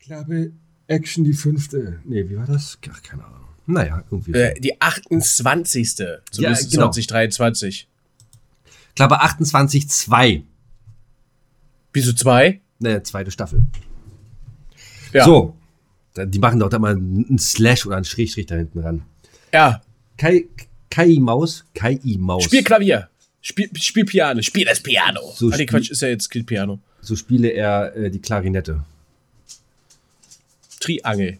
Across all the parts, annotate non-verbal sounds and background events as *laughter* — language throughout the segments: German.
Ich glaube, Action die fünfte. Nee, wie war das? Ach, keine Ahnung. Naja, irgendwie. Äh, die 28. Zumindest ja, genau. 2023. Ich glaube 28.2. Wieso zwei? Naja, zweite Staffel. Ja. So. Die machen doch da mal einen Slash oder einen Schrägstrich da hinten ran. Ja. Kai, Kai Maus, Kai Maus. Spiel Klavier. Spiel, spiel Piano. Spiel das Piano. So ah, nee, Quatsch, ist ja jetzt Piano. So spiele er äh, die Klarinette. Triangel.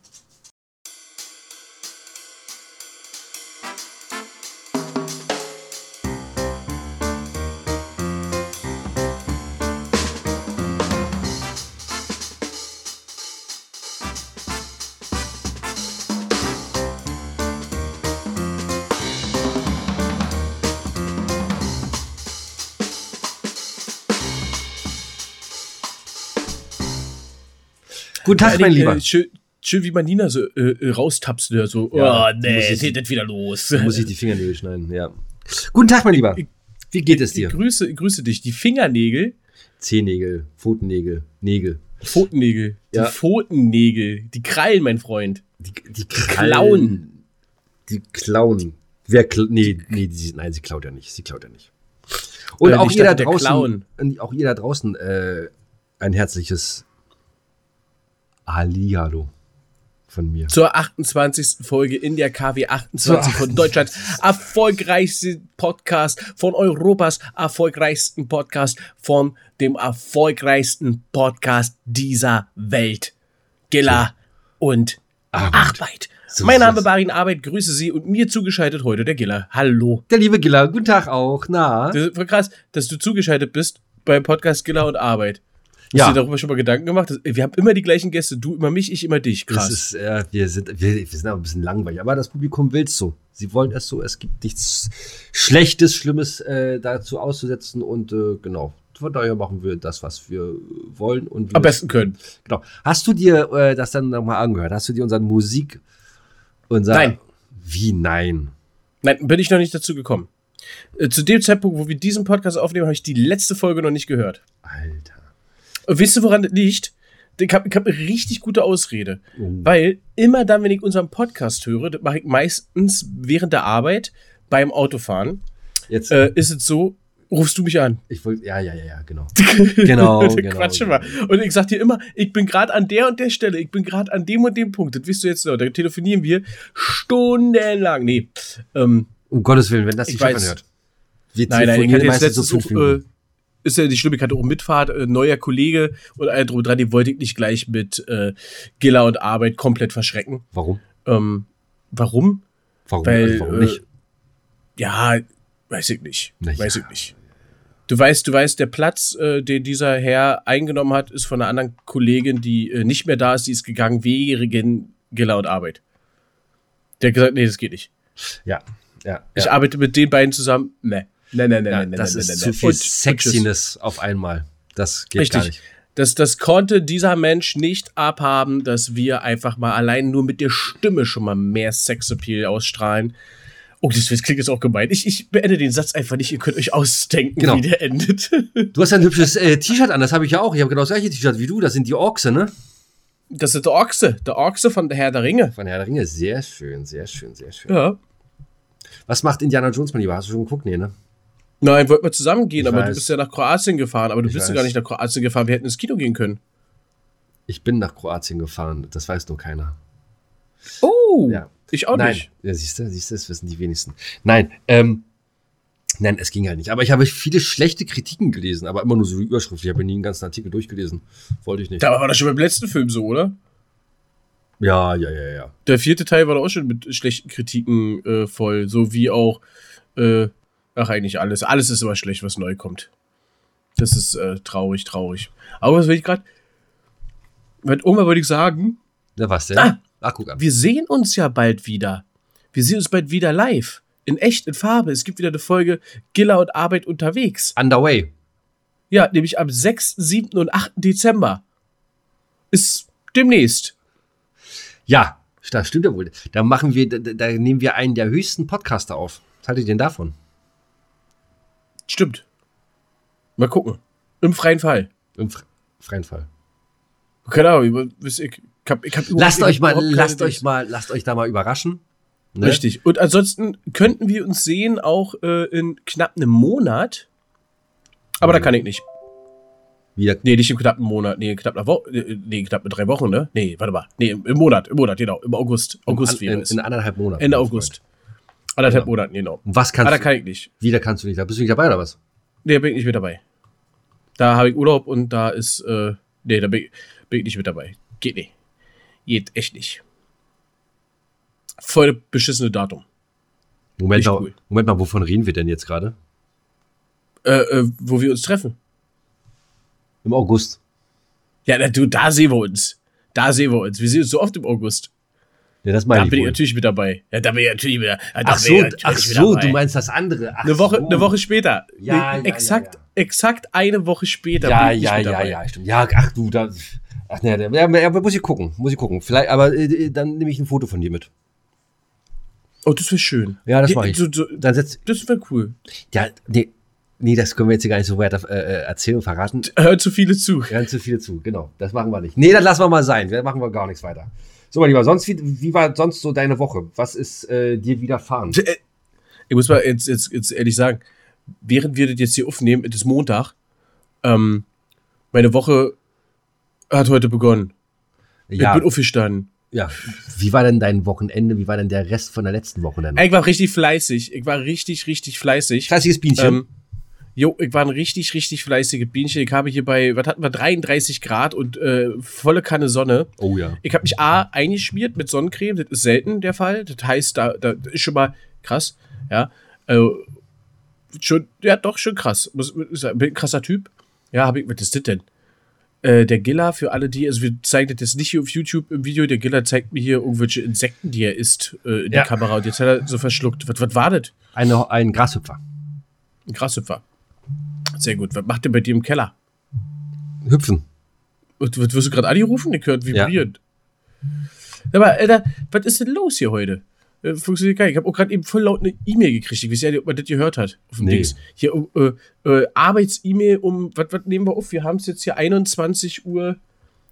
Guten Tag, mein Lieber. Äh, schön, schön, wie man Nina so äh, äh raustapst, so, ja, oh nee, es geht nicht wieder los. Muss ich die Fingernägel schneiden, ja. Guten Tag, mein Lieber. Wie geht es dir? Grüße, grüße dich. Die Fingernägel. Zehennägel, Pfotennägel, Nägel. Pfotennägel. Ja. Die Pfotennägel. Die Krallen, mein Freund. Die, die Klauen. Die klauen. Wer kl nee, nee, die, nein, sie klaut ja nicht. Sie klaut ja nicht. Und äh, auch, ihr draußen, auch ihr da draußen äh, ein herzliches Hallihallo von mir. Zur 28. Folge in der KW 28 von Deutschlands erfolgreichsten Podcast, von Europas erfolgreichsten Podcast, von dem erfolgreichsten Podcast dieser Welt. Gilla so. und Arbeit. Arbeit. So mein Name ist Barin Arbeit, grüße Sie und mir zugeschaltet heute der Giller. Hallo. Der liebe Giller, guten Tag auch. Na? Das ist krass, dass du zugeschaltet bist beim Podcast Giller und Arbeit. Ja. Hast du dir darüber schon mal Gedanken gemacht? Wir haben immer die gleichen Gäste. Du immer mich, ich immer dich. Krass. Ist, äh, wir, sind, wir, wir sind aber ein bisschen langweilig. Aber das Publikum will es so. Sie wollen es so. Es gibt nichts Schlechtes, Schlimmes äh, dazu auszusetzen. Und äh, genau, von daher machen wir das, was wir wollen. und Am besten können. Genau. Hast du dir äh, das dann nochmal angehört? Hast du dir unseren Musik... Unser, nein. Wie nein? Nein, bin ich noch nicht dazu gekommen. Äh, zu dem Zeitpunkt, wo wir diesen Podcast aufnehmen, habe ich die letzte Folge noch nicht gehört. Alter. Und wisst ihr, woran das liegt? Ich habe hab eine richtig gute Ausrede. Oh. Weil immer dann, wenn ich unseren Podcast höre, das mache ich meistens während der Arbeit beim Autofahren, Jetzt. Äh, ist es so, rufst du mich an. Ich wollte, ja, ja, ja, ja, genau. *laughs* genau, genau. Quatsch genau. mal. Und ich sag dir immer, ich bin gerade an der und der Stelle, ich bin gerade an dem und dem Punkt. Das wirst du jetzt noch. Da telefonieren wir stundenlang. Nee. Ähm, um Gottes Willen, wenn das nicht anhört. Wir nein, nein, ich hatte jetzt letztens so äh, ist ja die hatte auch Mitfahrt, äh, neuer Kollege und all drum dran, den wollte ich nicht gleich mit äh, Giller und Arbeit komplett verschrecken. Warum? Ähm, warum? Warum, Weil, also warum nicht? Äh, ja, weiß ich nicht. Na weiß ich nicht. Du weißt, du weißt, der Platz, äh, den dieser Herr eingenommen hat, ist von einer anderen Kollegin, die äh, nicht mehr da ist, die ist gegangen wegen Giller und Arbeit. Der hat gesagt, nee, das geht nicht. Ja, ja. Ich ja. arbeite mit den beiden zusammen. Nee. Nein, nein, nein, ja, nein, Das nein, ist nein, zu viel und, Sexiness und auf einmal. Das geht Richtig. gar nicht. Das, das konnte dieser Mensch nicht abhaben, dass wir einfach mal allein nur mit der Stimme schon mal mehr Sexappeal ausstrahlen. Oh, das klingt jetzt auch gemein. Ich, ich beende den Satz einfach nicht. Ihr könnt euch ausdenken, genau. wie der endet. Du hast ein hübsches äh, T-Shirt an, das habe ich ja auch. Ich habe genau das gleiche T-Shirt wie du. Das sind die Orkse, ne? Das ist der Orkse. Der Orkse von der Herr der Ringe. Von Herr der Ringe. Sehr schön, sehr schön, sehr schön. Ja. Was macht Indiana Jones, mein Lieber? Hast du schon geguckt? Nee, ne? Nein, wollten wir zusammen gehen, ich aber weiß. du bist ja nach Kroatien gefahren, aber du ich bist ja gar nicht nach Kroatien gefahren. Wir hätten ins Kino gehen können. Ich bin nach Kroatien gefahren, das weiß nur keiner. Oh, ja. ich auch Nein. nicht. Ja, siehst du, siehst du, das wissen die wenigsten. Nein, ähm, nein, es ging halt nicht. Aber ich habe viele schlechte Kritiken gelesen, aber immer nur so die Überschrift. Ich habe nie einen ganzen Artikel durchgelesen. Wollte ich nicht. Da war das schon beim letzten Film so, oder? Ja, ja, ja, ja. Der vierte Teil war da auch schon mit schlechten Kritiken äh, voll, so wie auch äh, Ach, eigentlich alles. Alles ist immer schlecht, was neu kommt. Das ist äh, traurig, traurig. Aber was will ich gerade. Irgendwann wollte ich sagen. Na, was denn? Ah, Ach, guck an. Wir sehen uns ja bald wieder. Wir sehen uns bald wieder live. In echt, in Farbe. Es gibt wieder eine Folge Giller und Arbeit unterwegs. Underway. Ja, nämlich am 6., 7. und 8. Dezember. Ist demnächst. Ja, das stimmt ja wohl. Da machen wir, da, da nehmen wir einen der höchsten Podcaster auf. Was haltet ihr denn davon? Stimmt. Mal gucken. Im freien Fall. Im freien Fall. Keine Ahnung, ich, ich, hab, ich hab lasst euch mal, lasst euch mal, lasst euch da mal überraschen. Ne? Richtig. Und ansonsten könnten wir uns sehen auch äh, in knapp einem Monat. Aber da kann ich nicht. Wieder, Nee, nicht im knappen Monat. Nee, in knapp einer Woche. Nee, knapp mit drei Wochen, ne? Nee, warte mal. Nee, im, im Monat, im Monat, genau. Im August. August in, wäre in, in anderthalb Monaten. Ende August. Anderthalb Genau. Monaten, genau. Und was Ah, kannst da du? kann ich nicht. Wieder kannst du nicht. Da bist du nicht dabei oder was? Nee, da bin ich nicht mit dabei. Da habe ich Urlaub und da ist, äh, nee, da bin ich, bin ich nicht mit dabei. Geht nicht. Geht echt nicht. Voll beschissene Datum. Moment mal, cool. Moment mal, wovon reden wir denn jetzt gerade? Äh, äh, wo wir uns treffen. Im August. Ja, na, du, da sehen wir uns. Da sehen wir uns. Wir sehen uns so oft im August. Ja, das Da meine ich. bin ich wohl. natürlich mit dabei. Ja, da bin ich natürlich wieder. Da Ach so, ich ach so, du meinst das andere. Ach Eine Woche, so. eine Woche später. Ja, ja, exakt, ja, exakt eine Woche später. Ja, bin ich ja, mit ja, dabei. ja, stimmt. Ja, ach du, da. Ach ne, ja, ja, muss ich gucken, muss ich gucken. Vielleicht, aber äh, dann nehme ich ein Foto von dir mit. Oh, das wäre schön. Ja, das mache ich. So, so, Dann setz, das wäre cool. ja, nee, nee, das können wir jetzt hier gar nicht so weiter äh, äh, erzählen und verraten. Hört zu viele zu. Hören zu viele zu, genau. Das machen wir nicht. Nee, dann lassen wir mal sein. Da machen wir gar nichts weiter. So, mein Lieber, sonst, wie, wie war sonst so deine Woche? Was ist äh, dir widerfahren? Äh, Ich muss mal jetzt, jetzt, jetzt ehrlich sagen, während wir das jetzt hier aufnehmen, es ist Montag, ähm, meine Woche hat heute begonnen. Ja, Ich bin aufgestanden. ja. Wie war denn dein Wochenende? Wie war denn der Rest von der letzten Woche denn? Ich war richtig fleißig. Ich war richtig, richtig fleißig. Fleißiges Bienchen. Ähm, jo, ich war ein richtig, richtig fleißiges Bienchen. Ich habe hier bei, was hatten wir, 33 Grad und äh, volle Kanne Sonne. oh ja. Ich habe mich A eingeschmiert mit Sonnencreme, das ist selten der Fall. Das heißt, da, da ist schon mal krass, ja. Äh, schon, ja, doch, schon krass. Muss, sagen, bin ein krasser Typ. Ja, habe ich, was ist das denn? Äh, der Giller, für alle die, also wir zeigen das jetzt nicht hier auf YouTube im Video, der Giller zeigt mir hier irgendwelche Insekten, die er isst, äh, in Ja. die Kamera und jetzt hat er so verschluckt. Was, was war das? Eine, ein Grashüpfer. Ein Grashüpfer. Sehr gut. Was macht der bei dir im Keller? Hüpfen. Und, was wirst du gerade angerufen? Ich hört Ja. vibrieren. Aber, Alter, was ist denn los hier heute? Äh, Funktioniert gar nicht. Ich habe auch gerade eben voll laut eine E-Mail gekriegt. Ich weiß ja nicht, ob man das gehört hat. Auf dem Nee. Dings. Hier, äh, äh, Arbeits-E-Mail um, was, was nehmen wir auf? Wir haben es jetzt hier 21 Uhr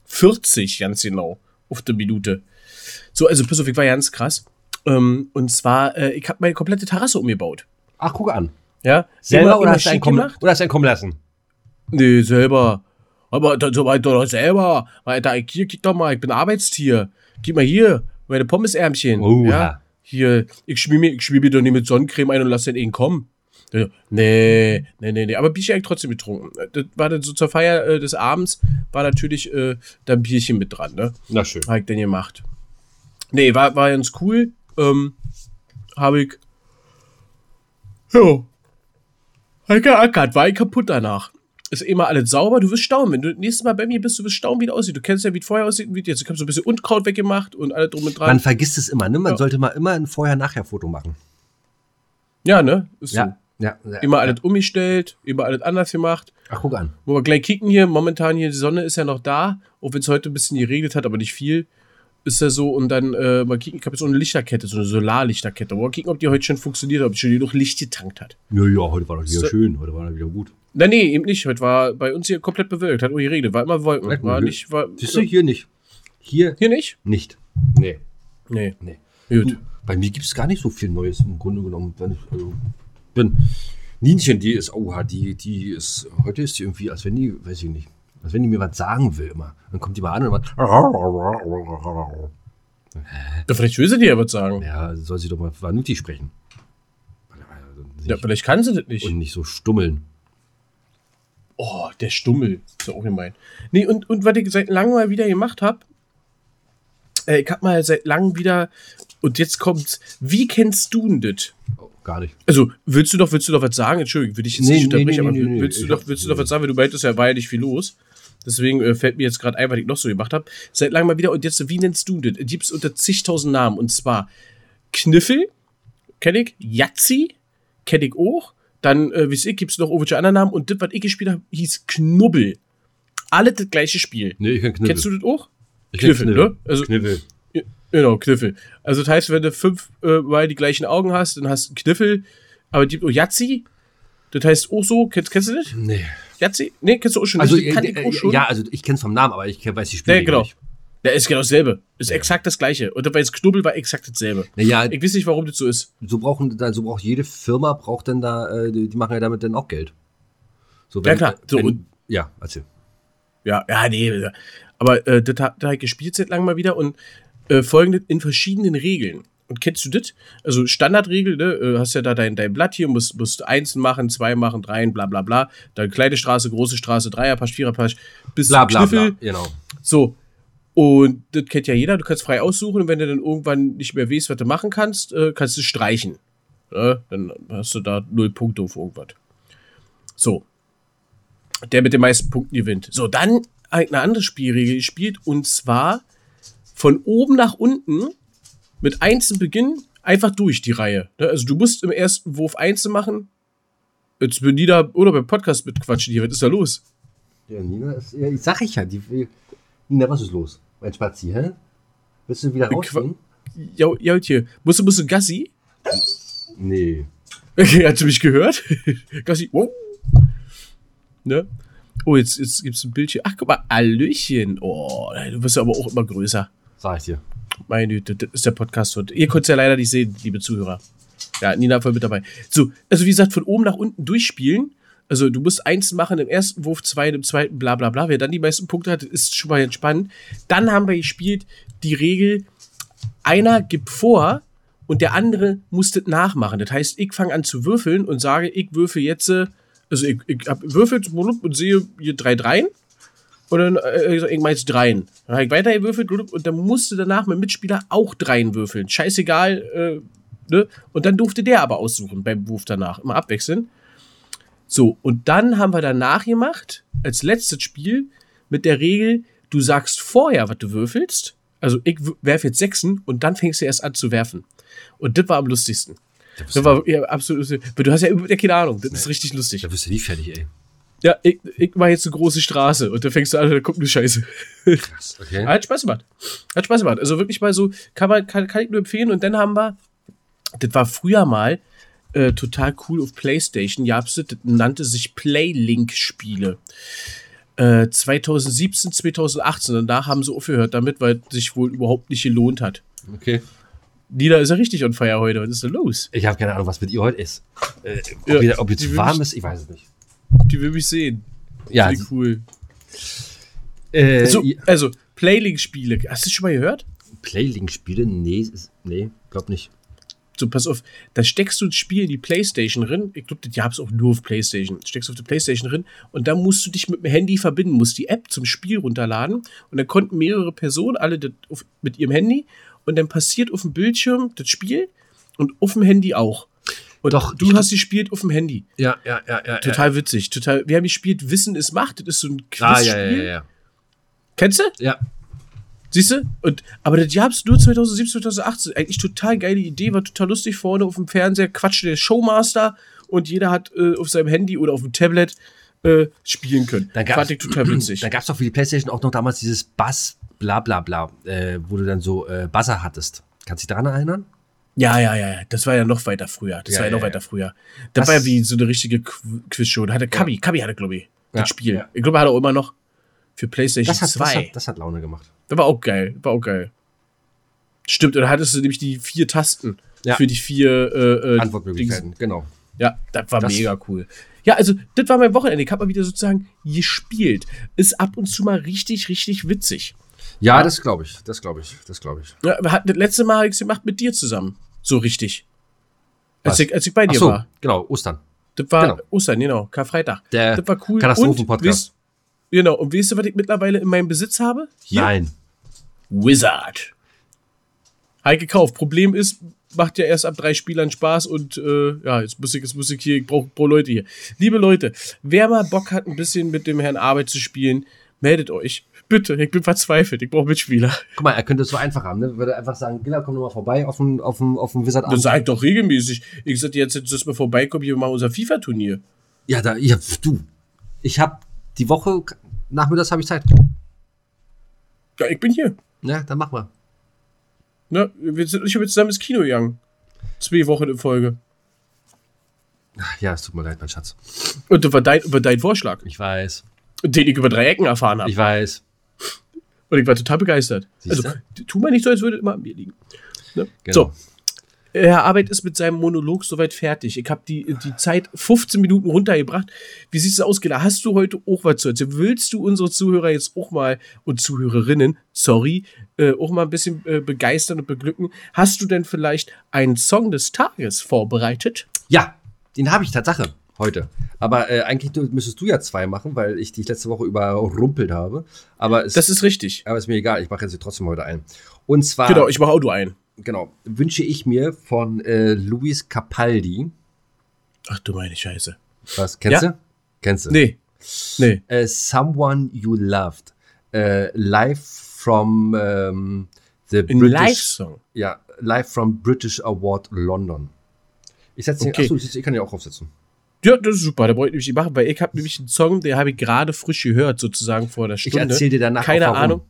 40, ganz genau, auf der Minute. So, also, pass auf, ich war ganz krass. Ähm, und zwar, äh, ich habe meine komplette Terrasse umgebaut. Ach, guck an. Ja? Selber Immer- oder hast, du einen kommen, oder hast du einen kommen lassen? Nee, selber. Aber da, so weit doch selber. Alter, hier, kick doch mal, ich bin Arbeitstier. Gib mal hier, meine Pommesärmchen. Oha. Ja? Hier, ich schmier mir, ich schmier mir doch nicht mit Sonnencreme ein und lass den eben kommen. Nee, nee, nee, nee. Aber Bierchen hab ich trotzdem getrunken. Das war dann so zur Feier äh, des Abends, war natürlich äh, da ein Bierchen mit dran, ne? Na schön. Hab ich denn gemacht. Nee, war, war ganz cool. Ähm, hab ich. Ja. Geackert, war ich kaputt danach. Ist immer alles sauber, du wirst staunen. Wenn du nächstes Mal bei mir bist, du wirst staunen, wie es aussieht. Du kennst ja, wie es vorher aussieht wie es jetzt. Ich habe so ein bisschen Unkraut weggemacht und alles drum und dran. Man vergisst es immer, ne? Man Ja. sollte mal immer ein Vorher-Nachher-Foto machen. ja, ne? Ist so. Ja. ja. Immer alles umgestellt, immer alles anders gemacht. Ach, guck an. Wo wir gleich kicken hier, momentan hier, die Sonne ist ja noch da, auch wenn es heute ein bisschen geregnet hat, aber nicht viel. Ist ja so, und dann äh, mal kicken, ich habe jetzt so eine Lichterkette, so eine Solarlichterkette. Mal kicken, ob die heute schon funktioniert, ob die schon genug Licht getankt hat. Ja, ja, heute war doch wieder So- schön. Heute war doch wieder gut. Nein, nee, eben nicht. Heute war bei uns hier komplett bewölkt, hat nur geregnet, war immer Wolken. War nicht, war. Siehst du, hier nicht. Hier Hier nicht? nicht. Nee. Nee. Nee. Gut. Du, bei mir gibt es gar nicht so viel Neues im Grunde genommen. Wenn ich, also, bin. Nienchen, die ist, oha, die, die ist, heute ist die irgendwie, als wenn die, weiß ich nicht, als wenn die mir was sagen will immer. Dann kommt die mal an und macht. Will sie dir ja was sagen. Ja, soll sie doch mal vernünftig sprechen. Ja, vielleicht kann sie das nicht. Und nicht so stummeln. Oh, der Stummel. Ist ja auch gemein. Nee, und, und was ich seit langem mal wieder gemacht habe, äh, ich hab mal seit langem wieder, und jetzt kommt's, wie kennst du denn das? Oh, gar nicht. Also, willst du doch, willst du doch was sagen? Entschuldigung, will ich jetzt Nee, nicht unterbrechen, nee, aber nee, nee, willst, du doch, willst du doch was sagen, weil du meintest, ja, war ja nicht viel los. Deswegen äh, fällt mir jetzt gerade ein, was ich noch so gemacht habe. Seit langem mal wieder, und jetzt, wie nennst du das? Gibt's unter zigtausend Namen, und zwar Kniffel, kenn ich, Yazzi, kenn ich auch, dann, äh, wie es ich, gibt's noch irgendwelche anderen Namen, und das, was ich gespielt habe, hieß Knubbel. Alle das gleiche Spiel. Nee, ich kann Kniffel. Kennst du das auch? ich Kniffel, ne? Also, Kniffel. Genau, Kniffel. Also das heißt, wenn du fünf äh, die gleichen Augen hast, dann hast du einen Kniffel, aber die oh, Yazzi, Das heißt auch so, kennst, kennst du das? Nee. Yahtzee? Nee, kennst du auch schon Also, nicht? äh, ich äh, auch schon. ja, also ich kenn's vom Namen, aber ich weiß die Spiele Nee, genau. nicht. Ja, ist genau dasselbe. Ist exakt das gleiche. Und dabei ist Knubbel war exakt dasselbe. Naja, Ich weiß nicht, warum das so ist. so brauchen, so braucht jede Firma braucht dann da, äh, die, machen ja damit dann auch Geld. So, Ja, klar. So, wenn, und- ja, erzähl. Ja, ja, nee. Aber äh, das hat da hab ich gespielt seit langem mal wieder und äh, folgendes in verschiedenen Regeln. Und kennst du das? Also Standardregel, ne? äh, Hast ja da dein, dein Blatt hier, musst, musst eins machen, zwei machen, drei, bla bla bla. Dann kleine Straße, große Straße, Dreierpasch, Viererpasch, bis Bla zum bla bla. Kniffel. Genau. So. Und das kennt ja jeder, du kannst frei aussuchen und wenn du dann irgendwann nicht mehr weißt, was du machen kannst, äh, kannst du streichen. Ne? Dann hast du da null Punkte auf irgendwas. So. Der mit den meisten Punkten gewinnt. So, dann eine andere Spielregel gespielt und zwar von oben nach unten mit eins zu Beginn einfach durch die Reihe. Ne? Also du musst im ersten Wurf eins machen. Jetzt bin da, oder beim Podcast mitquatschen hier, was ist da los? Ja, Nina ist, ja, ich sag ich ja, die, Nina, was ist los? Mein Spazi, hä? Willst du wieder Qua- rausgehen? Ja, ja, hier. Musst du, musst du Gassi? Nee. Okay, hast du mich gehört? *laughs* Gassi, wow. Ne? Oh, jetzt, jetzt gibt's ein Bildchen. Ach, guck mal, Hallöchen. Oh, du wirst ja aber auch immer größer. Sag ich dir. Meine Güte, das ist der Podcast heute. Ihr könnt es ja leider nicht sehen, liebe Zuhörer. Ja, Nina voll mit dabei. So, also wie gesagt, von oben nach unten durchspielen. Also du musst eins machen im ersten Wurf, zwei im zweiten, bla bla bla. Wer dann die meisten Punkte hat, ist schon mal entspannt. Dann haben wir gespielt die Regel, einer gibt vor und der andere muss das nachmachen. Das heißt, ich fange an zu würfeln und sage, ich würfel jetzt, äh, also ich, ich hab würfelt und sehe hier drei Dreien. Und dann, äh, ich sag, ich jetzt dreien. Dann habe ich weiter gewürfelt und dann musste danach mein Mitspieler auch dreien würfeln. Scheißegal, äh, ne? Und dann durfte der aber aussuchen beim Wurf danach. Immer abwechseln. So, und dann haben wir danach gemacht, als letztes Spiel, mit der Regel, du sagst vorher, was du würfelst. Also ich werfe jetzt Sechsen und dann fängst du erst an zu werfen. Und das war am lustigsten. Das war ja, absolut lustig. Aber du hast ja, ja keine Ahnung, das ist richtig lustig. Da wirst du nie fertig, ey. Ja, ich, ich mache jetzt eine große Straße und dann fängst du an, da kommt eine Scheiße. Krass, okay. Hat Spaß gemacht. Hat Spaß gemacht. Also wirklich mal so, kann, man, kann, kann ich nur empfehlen. Und dann haben wir, das war früher mal äh, total cool auf Playstation, gab's das, nannte sich Playlink-Spiele. Äh, 2017, 2018. Und da haben sie aufgehört damit, weil es sich wohl überhaupt nicht gelohnt hat. Okay. Nina ist ja richtig on fire heute. Was ist denn los? Ich habe keine Ahnung, was mit ihr heute ist. Äh, ob, Ja, ihr, ob jetzt warm ist, ich weiß es nicht. Die will mich sehen. Ja, Wie cool. äh, So, ihr- also, Playlink-Spiele. Hast du das schon mal gehört? Playlink-Spiele? Nee, ist, nee, glaub nicht. So, pass auf, da steckst du das Spiel in die Playstation drin. Ich glaube, das gab's auch nur auf Playstation. Steckst du auf die Playstation drin und dann musst du dich mit dem Handy verbinden, musst die App zum Spiel runterladen und dann konnten mehrere Personen alle auf, mit ihrem Handy und dann passiert auf dem Bildschirm das Spiel und auf dem Handy auch. Und Doch, du hast gespielt auf dem Handy. Ja, ja, ja, ja. Total witzig. Total. Wir haben gespielt Wissen ist Macht. Das ist so ein Ah, Quizspiel. ja, ja, ja, ja. Kennst du? Ja, Siehst du? Und, aber das gab's nur 2017, 2018. Eigentlich total geile Idee, war total lustig. Vorne auf dem Fernseher quatscht der Showmaster und jeder hat äh, auf seinem Handy oder auf dem Tablet äh, spielen können. Dann gab's- Fand ich total *clears throat* witzig. Dann gab es doch für die Playstation auch noch damals dieses Bass, bla bla bla, äh, wo du dann so äh, Buzzer hattest. Kannst du dich daran erinnern? Ja, ja, ja, ja. Das war ja noch weiter früher. Das Ja, war ja noch ja, weiter ja. früher. Was- war ja wie so eine richtige Qu- Quizshow. Da hatte Kabi, Kabi hatte, glaube ich, das Ja, Spiel. ja. Ich glaube, er hat auch immer noch für PlayStation Das hat, 2. das, hat, das hat Laune gemacht. Das war auch geil. War auch geil. Stimmt, und da hattest du nämlich die vier Tasten Ja. für die vier äh, äh, Dings. Antwortmöglichkeiten, genau. Ja, das war Das- mega cool. Ja, also, das war mein Wochenende. Ich habe mal wieder sozusagen gespielt. Ist ab und zu mal richtig, richtig witzig. Ja, das glaube ich, das glaube ich, das glaube ich. Ja, das letzte Mal habe ich es gemacht mit dir zusammen. So richtig. Als ich, als ich bei dir so, war. genau, Ostern. Das war Genau. Ostern, genau, Karfreitag. Der das war cool. Katastrophen-Podcast. Genau, und weißt du, was ich mittlerweile in meinem Besitz habe? Hier. Nein. Wizard. Habe gekauft. Problem ist, macht ja erst ab drei Spielern Spaß und äh, ja, jetzt muss ich, jetzt muss ich hier, ich brauche brauch Leute hier. Liebe Leute, wer mal Bock hat, ein bisschen mit dem Herrn Arbeit zu spielen, meldet euch. Bitte, ich bin verzweifelt, ich brauche Mitspieler. Guck mal, er könnte es so einfach haben, ne? Würde einfach sagen, Gilla, komm doch mal vorbei auf dem, auf dem, auf dem Wizard Das sag ich doch regelmäßig. Ich sag dir jetzt, dass wir vorbeikommen, hier machen unser FIFA-Turnier. Ja, da, ja, du. Ich habe die Woche, nachmittags habe ich Zeit. Ja, ich bin hier. Ja, dann mach mal. Ne? Wir sind nicht mit zusammen ins Kino gegangen. Zwei Wochen in Folge. Ja, es tut mir leid, mein Schatz. Und über, dein, über deinen Vorschlag, Ich weiß. den ich über drei Ecken erfahren habe. Ich weiß. Und ich war total begeistert. Siehste? Also, tu mal nicht so, als würde immer an mir liegen. Ne? Genau. So. Herr Arbeit ist mit seinem Monolog soweit fertig. Ich habe die, die Zeit 15 Minuten runtergebracht. Wie sieht es aus, Gela? Hast du heute auch was zu erzählen? Willst du unsere Zuhörer jetzt auch mal und Zuhörerinnen, sorry, äh, auch mal ein bisschen äh, begeistern und beglücken? Hast du denn vielleicht einen Song des Tages vorbereitet? Ja, den habe ich Tatsache heute. Aber äh, eigentlich du- müsstest du ja zwei machen, weil ich dich letzte Woche überrumpelt habe. Aber es, Das ist richtig. aber ist mir egal, ich mache jetzt trotzdem heute ein. Und zwar, Genau, ich mache Auto ein. genau, wünsche ich mir von äh, Luis Capaldi. Ach du meine Scheiße. Was, kennst Ja. du? Kennst du? Nee. Nee. Äh, Someone You Loved. Äh, live from ähm, the Ein British. Live-Song. Ja, live from British Award London. Ich setze den, Okay. achso, ich, ich kann den auch aufsetzen. Ja, das ist super. Da wollte ich nämlich nicht machen, weil ich habe nämlich einen Song, den habe ich gerade frisch gehört, sozusagen vor der Ich Stunde. erzähle dir danach Keine. Ahnung.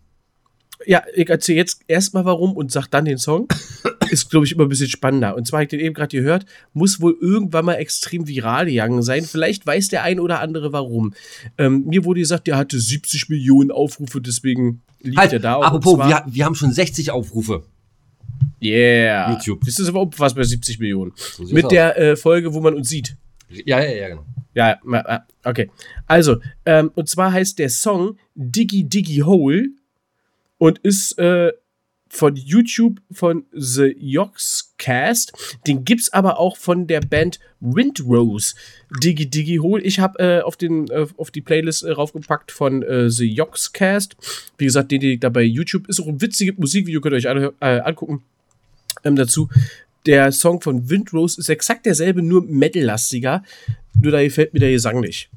Ja, ich erzähle jetzt erstmal warum und sag dann den Song. *coughs* Ist, glaube ich, immer ein bisschen spannender. Und zwar habe ich den eben gerade gehört, muss wohl irgendwann mal extrem viral gegangen sein. Vielleicht weiß der ein oder andere warum. Ähm, mir wurde gesagt, der hatte 70 Millionen Aufrufe, deswegen liegt Halt, er da. apropos, wir, wir haben schon 60 Aufrufe. yeah. YouTube. Das ist aber auch was bei 70 Millionen. sieht's Mit der äh, Folge, wo man uns sieht. Ja, ja, ja, genau. Ja, okay. Also, ähm, und zwar heißt der Song Diggy Diggy Hole und ist äh, von YouTube von The Yogscast. Den gibt's aber auch von der Band Windrose. Diggy Diggy Hole. Ich habe äh, auf, äh, auf die Playlist äh, raufgepackt von äh, The Yogscast. Wie gesagt, den, den da bei YouTube ist auch ein witziges Musikvideo, könnt ihr euch alle äh, angucken ähm, dazu. Der Song von Windrose ist exakt derselbe, nur Metal-lastiger. Nur da gefällt mir der Gesang nicht.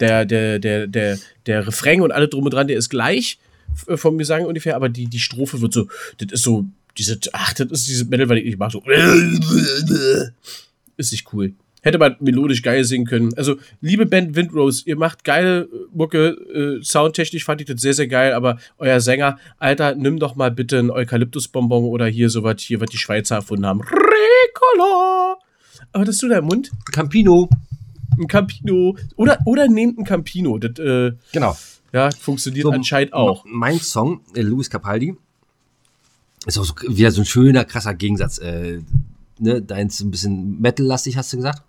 Der, der, der, der, der Refrain und alle drum und dran, der ist gleich f- vom Gesang ungefähr, aber die, die Strophe wird so, das ist so, diese, ach, das ist diese Metal, weil ich mag, so, *laughs* ist nicht cool. Hätte man melodisch geil singen können. Also, liebe Band Windrose, ihr macht geile äh, Mucke, äh, soundtechnisch fand ich das sehr, sehr geil, aber euer Sänger, Alter, nimm doch mal bitte ein Eukalyptusbonbon oder hier sowas, hier, was die Schweizer erfunden haben. Ricola! Aber das du da im Mund? Campino. Ein Campino. Oder, oder nehmt ein Campino. Das, äh, Genau. ja, funktioniert So, anscheinend auch. Mein Song, äh, Luis Capaldi, ist auch so, wieder so ein schöner, krasser Gegensatz. Äh, ne, deins ist ein bisschen Metal-lastig, hast du gesagt?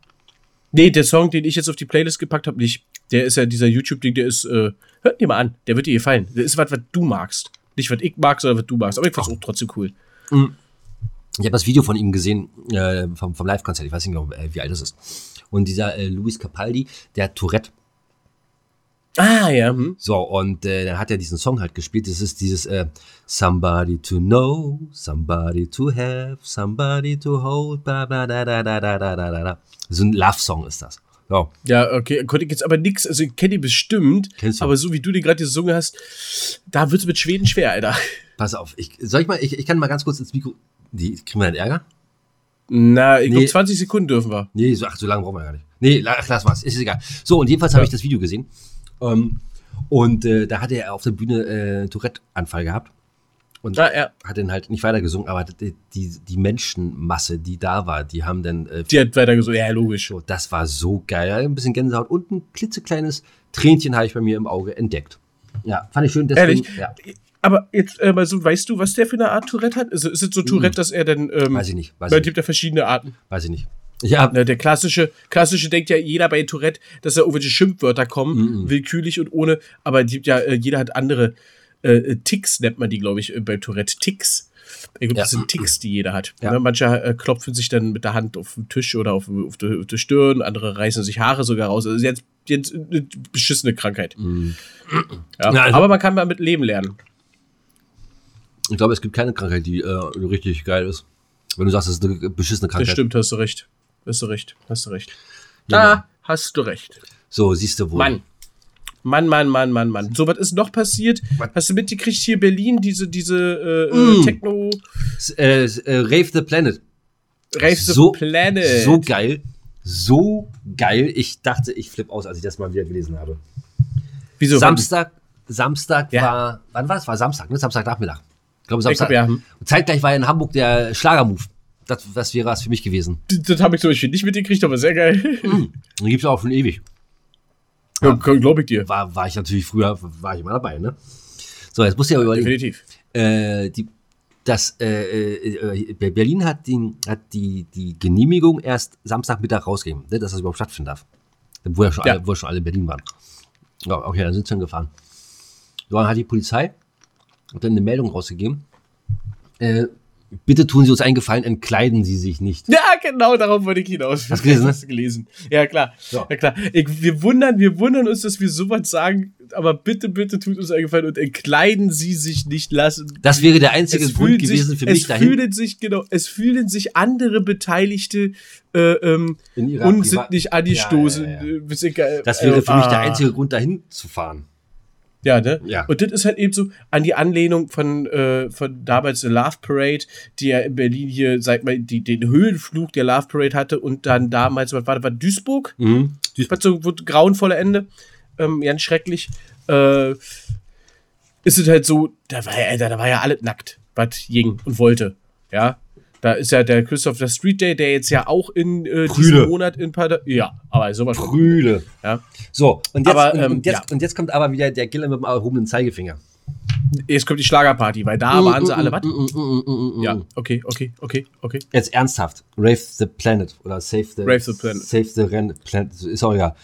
Nee, der Song, den ich jetzt auf die Playlist gepackt habe, nicht. Der ist ja dieser YouTube-Ding, der ist, äh, hört dir mal an, der wird dir gefallen. Der ist was, was du magst. Nicht, was ich mag, sondern was du magst. Aber ich fand's auch trotzdem cool. Ich habe das Video von ihm gesehen, äh, vom, vom Live-Konzert. Ich weiß nicht genau, äh, wie alt das ist. Und dieser äh, Luis Capaldi, der hat Tourette. Ah, ja. Hm. So, und äh, dann hat er diesen Song halt gespielt. Das ist dieses äh, Somebody to know, somebody to have, somebody to hold, bla bla da da da da da da da. So ein Love-Song ist das. So. Ja, okay. Konnte ich jetzt aber nix, also ich kenne die bestimmt, Kennst du. aber so wie du die gerade gesungen hast, da wird's mit Schweden schwer, Alter. Pass auf, ich, soll ich mal, ich, ich kann mal ganz kurz ins Mikro. Die, kriegen wir dann Ärger? Na, ich Nee. glaube 20 Sekunden dürfen wir. Nee, so, ach, so lange brauchen wir gar nicht. Nee, ach, lass was, ist egal. So, und jedenfalls habe Ja. ich das Video gesehen. Ähm, und äh, da hatte er auf der Bühne äh, Tourette-Anfall gehabt. Und Ja, ja. hat dann halt nicht weiter gesungen, aber die, die, die Menschenmasse, die da war, die haben dann äh, Die hat weiter gesungen. Ja, logisch. So, das war so geil. Ein bisschen Gänsehaut und ein klitzekleines Tränchen habe ich bei mir im Auge entdeckt. Ja, fand ich schön. Deswegen, Ehrlich? Ja, Aber jetzt äh, mal so, weißt du, was der für eine Art Tourette hat? Ist, ist es so Tourette, dass er dann, ähm, weiß ich nicht. Weiß weil es gibt ja verschiedene Arten. Weiß ich nicht. Ja, Ne, der klassische, klassische denkt ja jeder bei Tourette, dass da irgendwelche Schimpfwörter kommen, Mhm. willkürlich und ohne, aber es gibt ja, äh, jeder hat andere äh, Ticks, nennt man die, glaube ich, äh, bei Tourette. Ticks. Ich glaube, das Ja. sind Ticks, die jeder hat. Ja. Ne, manche äh, klopfen sich dann mit der Hand auf den Tisch oder auf, auf, die, auf die Stirn, andere reißen sich Haare sogar raus. Also jetzt, jetzt eine beschissene Krankheit. Mhm. Ja, Ja, also- aber man kann damit leben lernen. ich glaube, es gibt keine Krankheit, die äh, richtig geil ist. Wenn du sagst, das ist eine beschissene Das Krankheit. stimmt, hast du recht. Hast du recht, hast du recht. Da hast du recht. So, siehst du wohl. Mann. Mann, Mann, Mann, Mann, Mann. So, was ist noch passiert? Was? Hast du mitgekriegt hier Berlin, diese, diese äh, Mm. äh, Techno S- Äh, äh, Rave the Planet. Rave the So- Planet? So geil. So geil. Ich dachte, ich flippe aus, als ich das mal wieder gelesen habe. Wieso? Samstag, Samstag Ja. war, wann war es? War Samstag, ne? Samstagnachmittag. Ich glaube, Ich Samstag. glaub, ja. Und zeitgleich war in Hamburg der Schlagermove. Das, das wäre was für mich gewesen. Das, das habe ich zum Beispiel nicht mitgekriegt, aber sehr geil. *laughs* Mhm. Gibt es auch schon ewig. Ja, glaube ich dir. War, war ich natürlich früher, war ich immer dabei, ne? So, jetzt musst du ja überlegen. Definitiv. Äh, die, das, äh, äh, Berlin hat, die, hat die, die Genehmigung erst Samstagmittag rausgegeben, ne, dass das überhaupt stattfinden darf. Wo ja schon, Ja. Alle, wo schon alle in Berlin waren. Ja, okay, dann sind sie dann gefahren. So, dann hat die Polizei dann eine Meldung rausgegeben. Äh, bitte tun Sie uns einen Gefallen, entkleiden Sie sich nicht. Ja, genau, darauf wollte ich hinaus. Hast du gelesen, ne? Hast du gelesen. Ja, klar. Ja. Ja, klar. Ich, wir, wundern, wir wundern uns, dass wir sowas sagen, aber bitte, bitte tut uns einen Gefallen und entkleiden Sie sich nicht lassen. Das wäre der einzige Es Grund gewesen sich, für mich es dahin. Fühlen sich, genau, es fühlen sich andere Beteiligte äh, ähm, und sind nicht angestoßen. Ja, ja. Äh, äh, Das wäre für mich der ah. einzige Grund, dahin zu fahren. Ja, ne? Ja. Und das ist halt eben so an die Anlehnung von, äh, von damals der Love Parade, die ja in Berlin hier, sag mal, die, den Höhenflug der Love Parade hatte und dann damals, was war das, war Duisburg? Mhm. Was so wo grauenvolle Ende. Ähm, ganz schrecklich. Äh, ist es halt so, da war ja, da war ja alles nackt, was ging und wollte. Ja. Da ist ja der Christopher Street Day, der jetzt ja auch in äh, diesem Monat in Pader Ja, aber sowas von. Brüde. Ja. So, und jetzt, Aber, ähm, und, jetzt, ja. und jetzt kommt aber wieder der Giller mit dem erhobenen Zeigefinger. Jetzt kommt die Schlagerparty, weil da waren sie alle was. was? Ja, okay, okay, okay, okay. Jetzt ernsthaft. Rave the Planet oder Save the, Rave the Planet. Save the Ren Planet. Ist auch egal.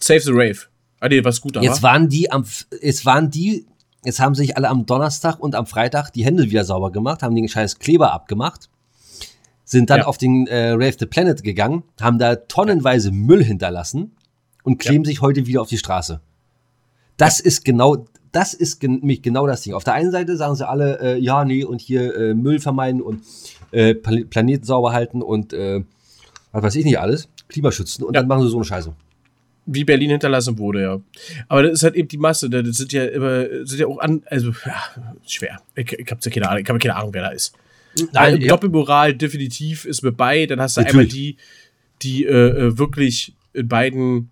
Save the Rave. Ah, nee, was gut da Jetzt war. waren die am, jetzt waren die, jetzt haben sich alle am Donnerstag und am Freitag die Hände wieder sauber gemacht, haben den scheiß Kleber abgemacht, sind dann Ja. auf den äh, Rave the Planet gegangen, haben da tonnenweise Müll hinterlassen und kleben sich heute wieder auf die Straße. Das ist genau, das ist gen nämlich genau das Ding. Auf der einen Seite sagen sie alle, äh, ja, nee, und hier äh, Müll vermeiden und äh, Pla- Planeten sauber halten und äh, was weiß ich nicht alles, Klima schützen und Ja. dann machen sie so eine Scheiße. Wie Berlin hinterlassen wurde, ja. Aber das ist halt eben die Masse. Das sind ja immer, sind ja auch an, also, ja, schwer. Ich, ich habe ja keine Ahnung, ich habe keine Ahnung, wer da ist. Nein, Also, ja. Doppelmoral definitiv ist mit bei. Dann hast du Natürlich. einmal die, die äh, äh, wirklich in beiden,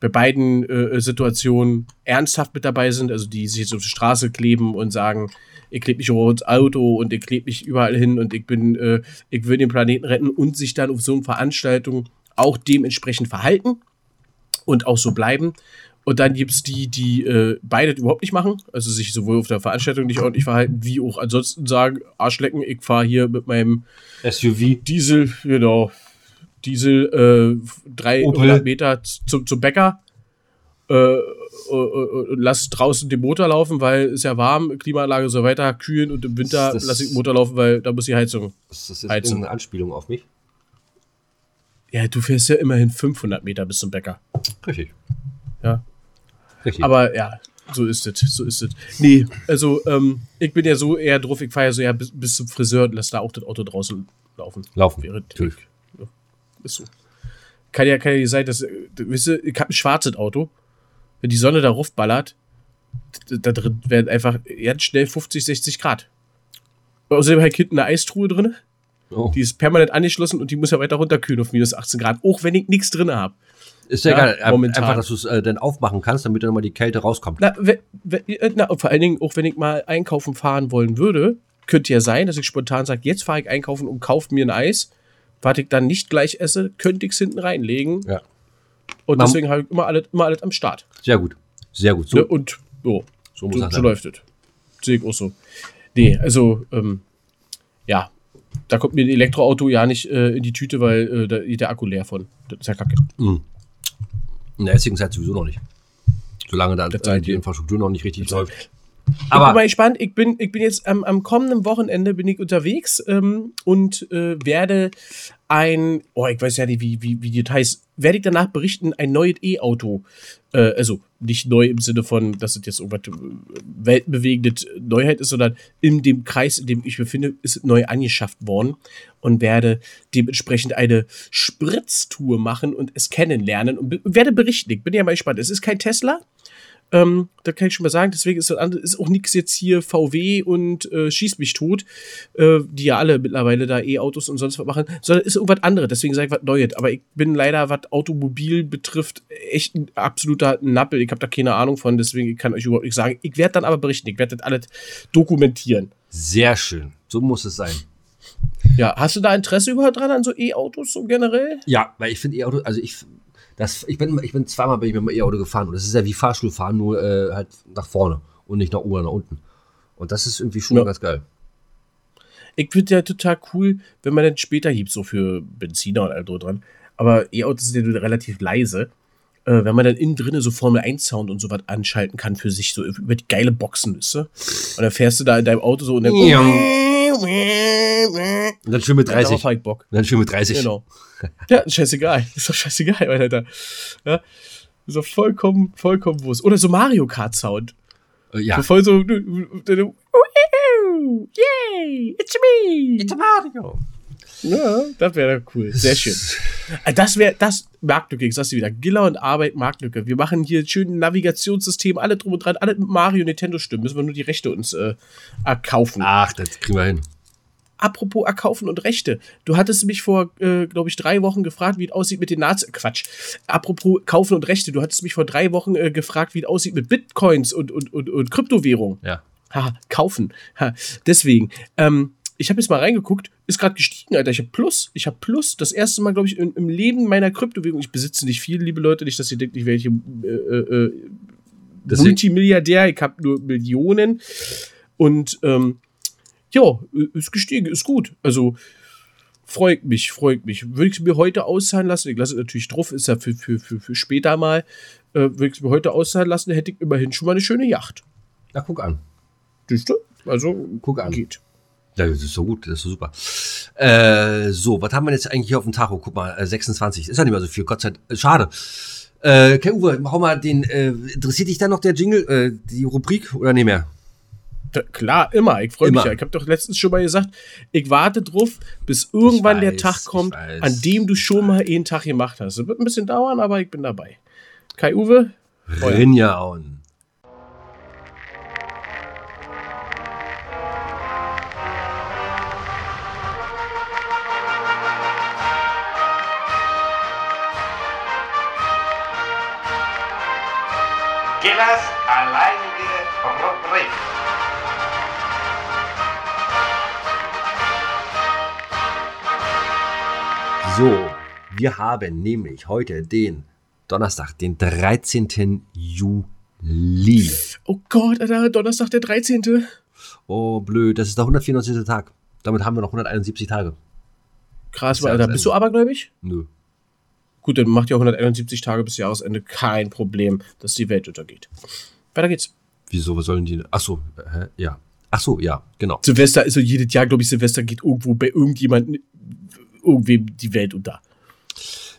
bei beiden äh, Situationen ernsthaft mit dabei sind, also die sich jetzt auf die Straße kleben und sagen, ich klebe mich über ins Auto und ich klebe mich überall hin und ich bin, äh, ich will den Planeten retten und sich dann auf so eine Veranstaltung auch dementsprechend verhalten und auch so bleiben. Und dann gibt es die, die äh, beide überhaupt nicht machen, also sich sowohl auf der Veranstaltung nicht ordentlich verhalten, wie auch ansonsten sagen, Arschlecken, ich fahre hier mit meinem SUV. Diesel, genau, Diesel äh, 300 Opel. Meter zum, zum Bäcker äh, und lass draußen den Motor laufen, weil es ja warm, Klimaanlage so weiter, kühlen und im Winter lasse ich den Motor laufen, weil da muss die Heizung. Ist das jetzt Heizen. irgendeine Anspielung auf mich? Ja, du fährst ja immerhin 500 Meter bis zum Bäcker. Richtig. Ja. Richtig. Aber ja, so ist es, so ist es. Nee, also ähm, ich bin ja so eher drauf, ich fahre ja so eher bis, bis zum Friseur und lass da auch das Auto draußen laufen. Laufen. Wäre Natürlich. Ja, ist so. Kann ja, kann ja nicht sein, dass, wisst ihr, ich habe ein schwarzes Auto. Wenn die Sonne da ballert, da drin werden einfach ganz schnell 50, 60 Grad. Außerdem habe ich hinten eine Eistruhe drin, Oh. die ist permanent angeschlossen und die muss ja weiter runterkühlen auf minus 18 Grad, auch wenn ich nichts drin habe. Ist ja, Ja, egal. Ein- momentan. Einfach, dass du es äh, dann aufmachen kannst, damit dann mal die Kälte rauskommt. Na, we, we, äh, na, und vor allen Dingen, auch wenn ich mal einkaufen fahren wollen würde, könnte ja sein, dass ich spontan sage, jetzt fahre ich einkaufen und kaufe mir ein Eis. Was ich dann nicht gleich esse, könnte ich es hinten reinlegen. Ja. Und Man- deswegen habe ich immer alles, immer alles am Start. Sehr gut. Sehr gut. So, Ne? Und jo, so so, so läuft es. Sehe ich auch so. Nee, also, ähm, ja. Da kommt mir ein Elektroauto ja nicht äh, in die Tüte, weil äh, da geht der Akku leer von. Das ist ja kacke. In der jetzigen Zeit sowieso noch nicht. Solange da die. Infrastruktur noch nicht richtig läuft. Ich bin Aber mal gespannt. Ich bin, ich bin jetzt am, am kommenden Wochenende bin ich unterwegs ähm, und äh, werde ein, oh, ich weiß ja nicht, wie, wie, wie die Details, werde ich danach berichten, ein neues E-Auto, äh, also nicht neu im Sinne von, dass es jetzt irgendwas äh, weltbewegende Neuheit ist, sondern in dem Kreis, in dem ich befinde, ist es neu angeschafft worden und werde dementsprechend eine Spritztour machen und es kennenlernen und werde berichten. Ich bin ja mal gespannt. Es ist kein Tesla, ähm, da kann ich schon mal sagen, deswegen ist, das andere- ist auch nichts jetzt hier VW und äh, Schieß mich tot, äh, die ja alle mittlerweile da E-Autos und sonst was machen, sondern ist irgendwas anderes. Deswegen sage ich was Neues. Aber ich bin leider, was Automobil betrifft, echt ein absoluter Nappel. Ich habe da keine Ahnung von, deswegen kann ich überhaupt nicht sagen. Ich werde dann aber berichten. Ich werde das alles dokumentieren. sehr schön. So muss es sein. Ja, hast du da Interesse überhaupt dran an so E-Autos so generell? Ja, weil ich finde E-Auto, also ich, das, ich bin, ich bin zweimal bin ich mit dem E-Auto gefahren und das ist ja wie Fahrstuhlfahren, nur äh, halt nach vorne und nicht nach oben oder nach unten. Und das ist irgendwie schon Ja. ganz geil. Ich finde ja total cool, wenn man dann später hebt, so für Benziner und all so dran. Aber E-Autos sind ja nur relativ leise. Äh, wenn man dann innen drinne so Formel 1 Sound und so was anschalten kann für sich, so über die geile Boxen, ihr? Und dann fährst du da in deinem Auto so und dann. Ja. Und dann schön mit Darauf 30. hab ich Bock. Und dann schön mit 30. Genau. *laughs* Ja, ist scheißegal. Ist doch scheißegal, Alter. Ja. Ist doch vollkommen, vollkommen Wurst. Oder so Mario Kart Sound. Äh, ja. So voll so. Yay, it's me. It's Mario. Ja, das wäre cool. Sehr schön. Äh, Das wäre, das, Marktlücke, ich sag's dir wieder. Giller und Arbeit, Marktlücke. Wir machen hier schön ein Navigationssystem, alle drum und dran, alle mit Mario, Nintendo stimmen. Müssen wir nur die Rechte uns äh, erkaufen. Ach, das kriegen wir hin. Apropos erkaufen und Rechte. Du hattest mich vor, äh, glaube ich, drei Wochen gefragt, wie es aussieht mit den Nazi. Quatsch. Apropos kaufen und Rechte. Du hattest mich vor drei Wochen äh, gefragt, wie es aussieht mit Bitcoins und, und, und, und Kryptowährung. Ja. Haha, kaufen. Ha, deswegen. Ähm, ich habe jetzt mal reingeguckt, ist gerade gestiegen, Alter. Ich habe Plus. Ich habe Plus. Das erste Mal, glaube ich, im, im Leben meiner Kryptowährung. Ich besitze nicht viel, liebe Leute. Nicht, dass ihr denkt, ich hier äh, äh, äh, Multimilliardär. Ich habe nur Millionen. Und ähm, ja, ist gestiegen, ist gut. Also freut mich, freut mich. Würde ich es mir heute auszahlen lassen, ich lasse es natürlich drauf, ist ja für, für, für, für später mal, äh, würde ich es mir heute auszahlen lassen, hätte ich immerhin schon mal eine schöne Yacht. Na, guck an. Siehst du? Also, Guck an. geht. Ja, das ist so gut, das ist so super. Äh, so, was haben wir jetzt eigentlich hier auf dem Tacho? Guck mal, äh, 26. Ist ja nicht mehr so viel, Gott sei Dank. Äh, Schade. Äh, Kai Uwe, hau mal den, äh, interessiert dich da noch der Jingle, äh, die Rubrik oder nicht mehr? Da, klar, immer. Ich freue mich ja. Ich habe doch letztens schon mal gesagt, ich warte drauf, bis irgendwann der weiß, Tag ich kommt, weiß, an dem du schon mal einen Tag gemacht hast. Das wird ein bisschen dauern, aber ich bin dabei. Kai Uwe, Feuer. Gillers alleinige Rubrik. So, wir haben nämlich heute den Donnerstag, den 13. Juli. oh Gott, Alter, Donnerstag der 13. Oh, blöd, das ist der 194. Tag. Damit haben wir noch 171 Tage. Krass, Alter. Bist du abergläubig? Nö. Gut, dann macht ja 171 Tage bis Jahresende kein Problem, dass die Welt untergeht. Weiter geht's. Wieso, was sollen die? Ach so, hä? ja. Ach so, ja, genau. Silvester ist so jedes Jahr, glaube ich, Silvester geht irgendwo bei irgendjemandem, irgendwem die Welt unter.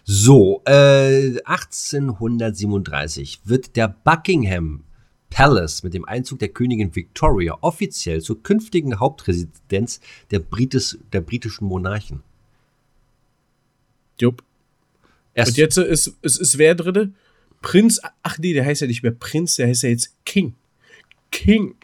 So, äh, 1837 wird der Buckingham Palace mit dem Einzug der Königin Victoria offiziell zur künftigen Hauptresidenz der, Britis, der britischen Monarchen. Jupp. Erst, Und jetzt ist, ist, ist wer drinne? Prinz, ach nee, der heißt ja nicht mehr Prinz, der heißt ja jetzt King. King.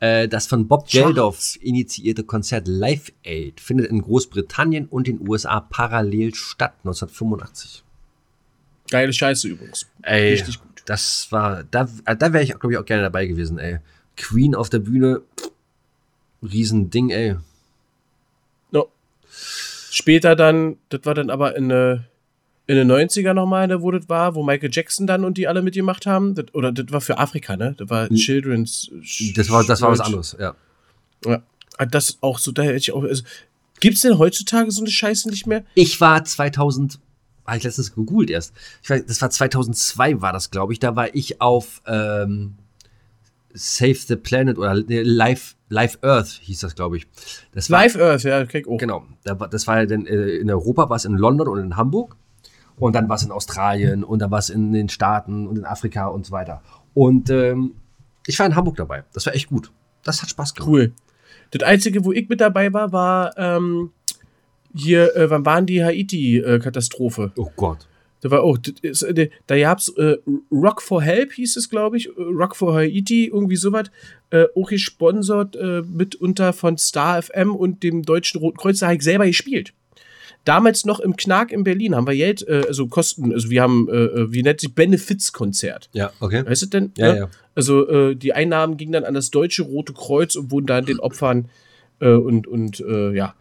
äh, das von Bob. Geldof initiierte Konzert Live Aid findet in Großbritannien und den USA parallel statt, 1985. Geile Scheiße übrigens. Ey, Richtig gut. das war, da, da wäre ich, glaube ich, auch gerne dabei gewesen, ey. Queen auf der Bühne, Riesending, ey. No. Später dann, das war dann aber in, in den 90er nochmal, da wo das war, wo Michael Jackson dann und die alle mitgemacht haben. Das, oder das war für Afrika, ne? Das war Children's. Das war, das war was anderes, ja. Ja. Ah, Das auch so, da hätte ich auch. Also, gibt's denn heutzutage so eine Scheiße nicht mehr? Ich war 2000, habe ich letztens gegoogelt erst. Ich weiß, das war 2002 war das, glaube ich. Da war ich auf ähm, Save the Planet oder Live, Live Earth hieß das, glaube ich. Das war, Live Earth, ja, krieg auch. Genau. Da war, das war ja dann äh, in Europa, war es in London und in Hamburg. Und dann war es in Australien und dann war es in den Staaten und in Afrika und so weiter. Und ähm, ich war in Hamburg dabei. Das war echt gut. Das hat Spaß gemacht. Cool. Das Einzige, wo ich mit dabei war, war ähm, hier, äh, wann waren die Haiti-Katastrophe? Oh Gott. Da war auch, ist, äh, da gab's äh, Rock for Help, hieß es, glaube ich, äh, Rock for Haiti, irgendwie sowas, äh, auch gesponsert äh, mitunter von Star FM und dem Deutschen Roten Kreuz, da habe ich selber gespielt. Damals noch im Knark in Berlin haben wir Geld, äh, also Kosten, also wir haben, äh, äh, wie nennt sich, Benefizkonzert. Ja, okay. Weißt du denn? Ja, Ne? ja. Also die Einnahmen gingen dann an das Deutsche Rote Kreuz und wurden dann den Opfern äh, und, und äh, ja,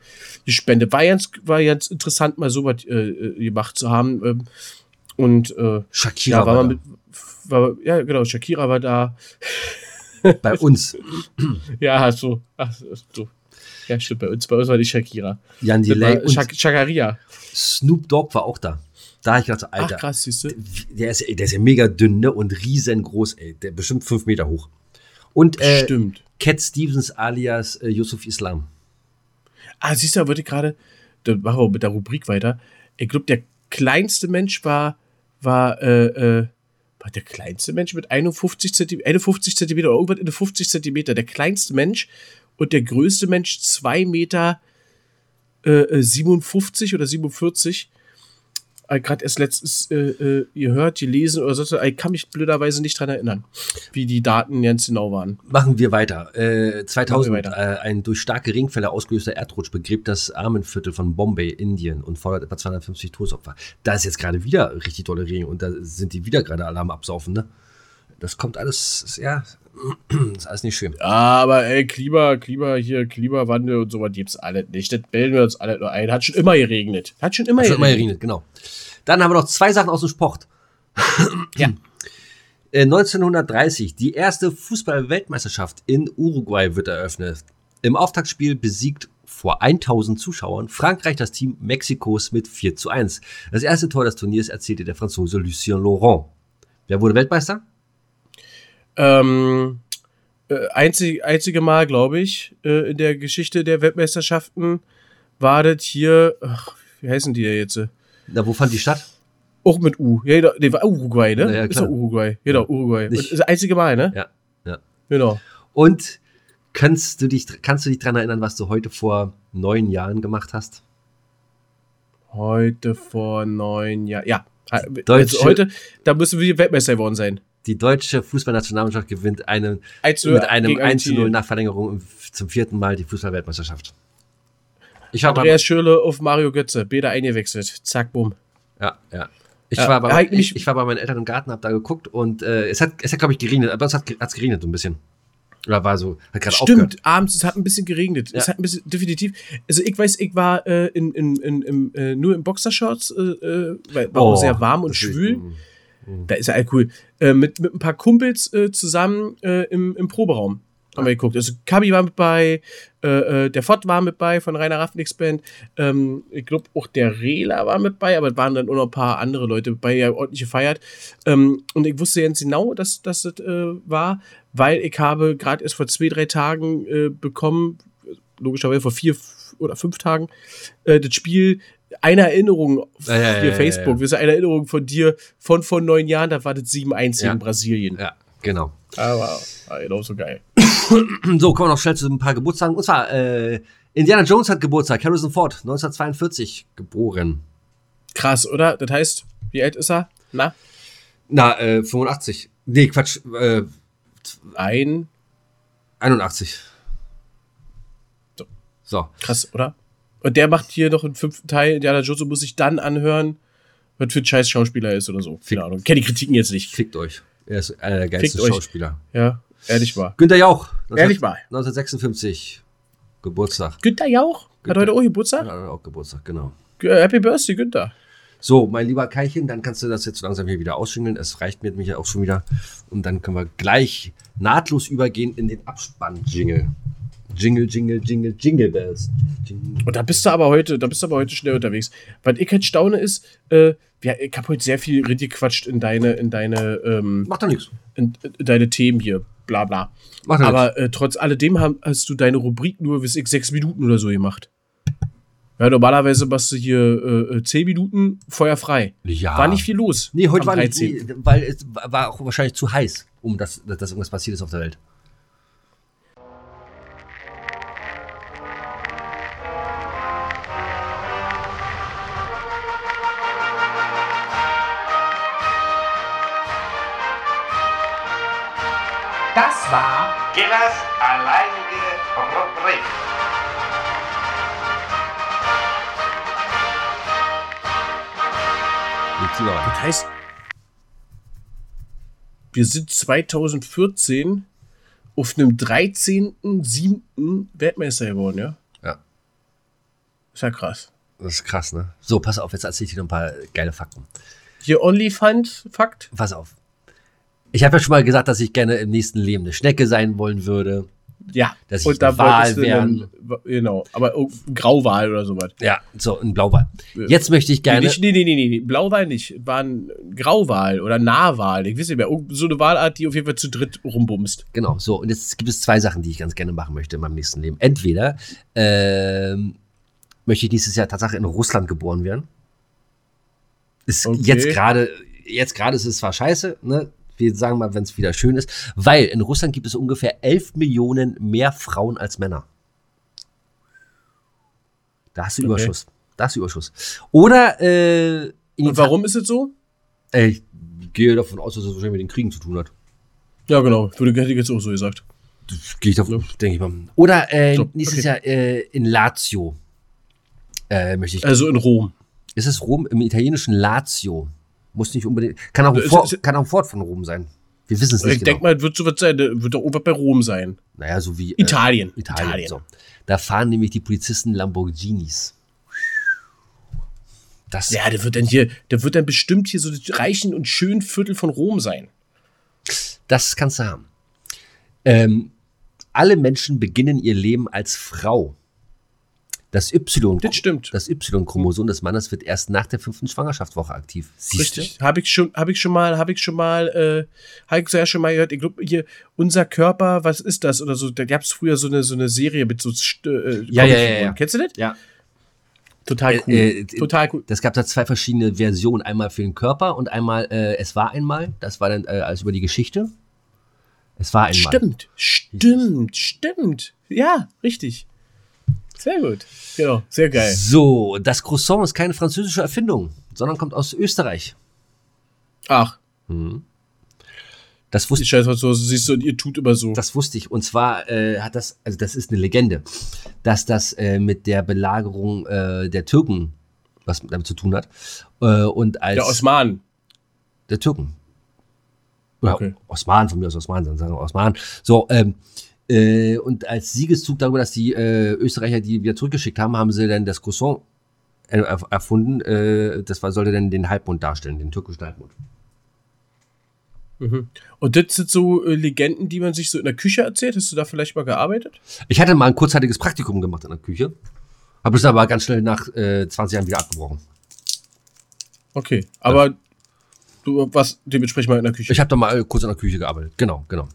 die Spende. War ganz, war ganz interessant, mal so was äh, äh, gemacht zu haben. Ähm, und äh, Shakira ja, war war mit, war, ja, genau, Shakira war da. *laughs* bei uns. Ja, so. Ach, so. Ja, stimmt, bei uns, bei uns war die Shakira. Jan Delay und Shak Shakaria. Snoop Dogg war auch da. Da ich gedacht, so, Ach, Alter, krass, siehst du. der, ist, der ist ja mega dünn ne? und riesengroß, ey. Der bestimmt fünf Meter hoch. Und äh, Stimmt. Cat Stevens alias äh, Yusuf Islam. Ah, siehst du, da wollte gerade, da machen wir mit der Rubrik weiter. Ich glaube, der kleinste Mensch war, war, äh, äh, war der kleinste Mensch mit 51 Zentimeter, 51 Zentimeter oder irgendwas in der 50 Zentimeter. Der kleinste Mensch und der größte Mensch 2 Meter äh, äh, 57 oder 47. Äh, Gerade erst letztens äh, äh, gehört, gelesen oder so. Ich kann mich blöderweise nicht dran erinnern, wie die Daten ganz genau waren. Machen wir weiter. Äh, 2000, Machen wir weiter. Äh, ein durch starke Regenfälle ausgelöster Erdrutsch begräbt das Armenviertel von Bombay, Indien und fordert etwa 250 Todesopfer. Da ist jetzt gerade wieder richtig tolle Regen und da sind die wieder gerade Alarm absaufen, ne? Das kommt alles, ja, *clears throat* ist alles nicht schön. Aber ey, Klima, Klima hier, Klimawandel und sowas gibt's alles nicht. Das bilden wir uns alle nur ein. Hat schon immer geregnet. Hat schon immer Hat schon immer geregnet. geregnet, genau. Dann haben wir noch zwei Sachen aus dem Sport. Ja. *clears throat* Äh, 1930, die erste Fußball-Weltmeisterschaft in Uruguay wird eröffnet. Im Auftaktspiel besiegt vor 1000 Zuschauern Frankreich das Team Mexikos mit 4 zu 1. Das erste Tor des Turniers erzielte der Franzose Lucien Laurent. Wer wurde Weltmeister? Ähm, äh, einzig, einzige Mal, glaube ich, äh, in der Geschichte der Weltmeisterschaften war das hier, ach, wie heißen die da jetzt? Na, wo fand die statt? Auch mit U. Ja, genau, nee, war Uruguay, ne? Ja, Ist doch Uruguay. Genau, Uruguay. Nicht- Das einzige Mal, ne? Ja, ja. Genau. Und kannst du dich, kannst du dich daran erinnern, was du heute vor neun Jahren gemacht hast? Heute vor neun Jahren. Ja. Also Deutsche- heute, da müssen wir Weltmeister geworden sein. Die deutsche Fußballnationalmannschaft gewinnt einen 1 mit einem gegen 1 zu 0 Argentinien. nach Verlängerung zum vierten Mal die Fußballweltmeisterschaft. Ich war, Andreas Schürle auf Mario Götze. Beda eingewechselt. Zack, bumm. ja, ja. Ich, Ja, war bei, halt ich, ich war bei meinen Eltern im Garten, hab da geguckt und äh, es hat, es hat glaube ich, geregnet, aber es hat hat's geregnet so ein bisschen. Oder war so, hat gerade aufgehört. Stimmt, abends, es hat ein bisschen geregnet. Es Ja. hat ein bisschen, definitiv. Also ich weiß, ich war äh, in, in, in, im, äh, nur in Boxershorts, äh, äh, weil war Oh, auch sehr warm und das ist- schwül. Da ist ja all cool. Äh, mit, mit ein paar Kumpels äh, zusammen äh, im, im Proberaum haben wir geguckt. Also Kabi war mit bei, äh, äh, der Fott war mit bei von Rainer Raffnix Band. Ähm, ich glaube auch der Rela war mit bei, aber es waren dann auch noch ein paar andere Leute bei, ja ordentlich gefeiert. Ähm, und ich wusste ganz genau, dass dass das äh, war, weil ich habe gerade erst vor zwei, drei Tagen äh, bekommen, logischerweise vor vier oder fünf Tagen, äh, das Spiel eine Erinnerung auf Ja, dir ja, Facebook, ja. wir eine Erinnerung von dir von vor neun Jahren, da war das 7-1 Ja. gegen Brasilien. Ja, genau. Aber war genau so geil. *coughs* So, kommen wir noch schnell zu ein paar Geburtstagen. Und zwar, äh, Indiana Jones hat Geburtstag, Harrison Ford, 1942 geboren. Krass, oder? Das heißt, wie alt ist er? Na? Na, äh, 85. Nee, Quatsch, äh, Ein. 81. So. So. Krass, oder? Und der macht hier noch einen fünften Teil. Indiana Jones muss sich dann anhören, was für ein scheiß Schauspieler er ist oder so. Keine Ahnung. Kenne die Kritiken jetzt nicht. Fickt euch. Er ist einer der geilsten Fickt. Schauspieler. Ja, ehrlich wahr. Günter Jauch. Ehrlich mal. 1956. Geburtstag. Günther Jauch? Hat Günther. heute auch Hat Geburtstag? er auch Geburtstag, genau. Äh, Happy Birthday, Günther. So, mein lieber Keilchen, dann kannst du das jetzt so langsam hier wieder ausschingeln. Es reicht mir nämlich ja auch schon wieder. Und dann können wir gleich nahtlos übergehen in den Abspann-Jingle. Jingle, Jingle, Jingle, Jingle Bells. Jingle. Und da bist du aber heute, da bist du aber heute schnell unterwegs. Was ich halt staune ist, äh, ja, ich habe heute sehr viel gequatscht in deine, in deine, ähm, Macht doch nichts. in, in deine Themen hier, bla bla. Macht. Aber äh, trotz alledem haben, hast du deine Rubrik nur bis ich sechs Minuten oder so gemacht. Ja, normalerweise machst du hier äh, äh, zehn Minuten feuerfrei. Ja. War nicht viel los. Nee, heute war nicht, 13.. nee, weil es war auch wahrscheinlich zu heiß, um das, dass, dass irgendwas passiert ist auf der Welt. Gillers alleinige Rubrik. Das heißt, wir sind 2014 auf einem 13.7. Weltmeister geworden, ja? Ja. Ist ja krass. Das ist krass, ne? So, pass auf, jetzt erzähle ich dir noch ein paar geile Fakten. Hier OnlyFans-Fakt. Pass auf. Ich habe ja schon mal gesagt, dass ich gerne im nächsten Leben eine Schnecke sein wollen würde. Ja. Dass ich Wal wolltest du werden. Genau. Aber oh, Grauwal oder sowas. Ja, so, ein Blauwal. Jetzt möchte ich gerne. nicht, nee, nee, nee, nee. Blauwal nicht. War ein Grauwal oder Nahwal. Ich weiß nicht mehr. So eine Walart, die auf jeden Fall zu dritt rumbumst. Genau, so. Und jetzt gibt es zwei Sachen, die ich ganz gerne machen möchte in meinem nächsten Leben. Entweder ähm, möchte ich nächstes Jahr tatsächlich in Russland geboren werden. Ist Okay. jetzt gerade, jetzt gerade ist es zwar scheiße, ne? Wir sagen mal, wenn es wieder schön ist, weil in Russland gibt es ungefähr 11 Millionen mehr Frauen als Männer. Da hast du Okay. Überschuss. Da hast du Überschuss. Oder äh, Und warum ist es so? Äh, ich gehe davon aus, dass es wahrscheinlich mit den Kriegen zu tun hat. Ja, genau. Würde hätte ich jetzt auch so gesagt. Gehe ich davon, denke ich mal. Oder äh, So, nächstes okay. Jahr äh, in Lazio. Äh, möchte ich. Also in Rom. ist es Rom im italienischen Lazio? Muss nicht unbedingt. Kann auch ein, Ist- Vor, kann auch ein Fort von Rom sein. Wir wissen es nicht ich denke genau. mal, wird so was sein. Wird doch irgendwas bei Rom sein. naja, so wie. äh, Italien. Italien. Italien. So. Da fahren nämlich die Polizisten Lamborghinis. Das, Ja, der wird dann hier, der wird dann bestimmt hier so das reichen und schönen Viertel von Rom sein. das kannst du haben. Ähm, alle Menschen beginnen ihr Leben als Frau. Das Y, Das stimmt. das Y-Chromosom des Mannes wird erst nach der fünften Schwangerschaftswoche aktiv. Siehst? Richtig. Habe ich schon, habe ich schon mal, habe ich schon mal, äh, habe ich sehr schon mal gehört. Ich glaube hier unser Körper, was ist das oder so? Da gab es früher so eine so eine Serie mit so äh, Ja, ja, ja, ja. Kennst du das? Ja. Total cool. Äh, äh, Total cool. Das gab da zwei verschiedene Versionen. Einmal für den Körper und einmal äh, Es war einmal. Das war dann äh, alles über die Geschichte. Es war einmal. Stimmt, stimmt, stimmt. Ja, richtig. Sehr gut. Genau, sehr geil. So, das Croissant ist keine französische Erfindung, sondern kommt aus Österreich. Ach, Das die wusste, Scheiße, so siehst du, und ihr tut immer so. das wusste ich. Und zwar äh, hat das, also das ist eine Legende, dass das äh, mit der Belagerung äh, der Türken was damit zu tun hat. Äh, und als Der Osman. der Türken. Ja, Okay. Osman, von mir aus Osman, dann sagen wir Osman. So, ähm, äh, und als Siegeszug darüber, dass die äh, Österreicher die wieder zurückgeschickt haben, haben sie dann das Croissant erf- erfunden. Äh, das war, sollte dann den Halbmond darstellen, den türkischen Halbmond. Und das sind so äh, Legenden, die man sich so in der Küche erzählt. Hast du da vielleicht mal gearbeitet? Ich hatte mal ein kurzzeitiges Praktikum gemacht in der Küche, habe es aber ganz schnell nach äh, 20 Jahren wieder abgebrochen. Okay, aber du warst dementsprechend mal in der Küche. Ich habe da mal äh, kurz in der Küche gearbeitet. Genau, genau.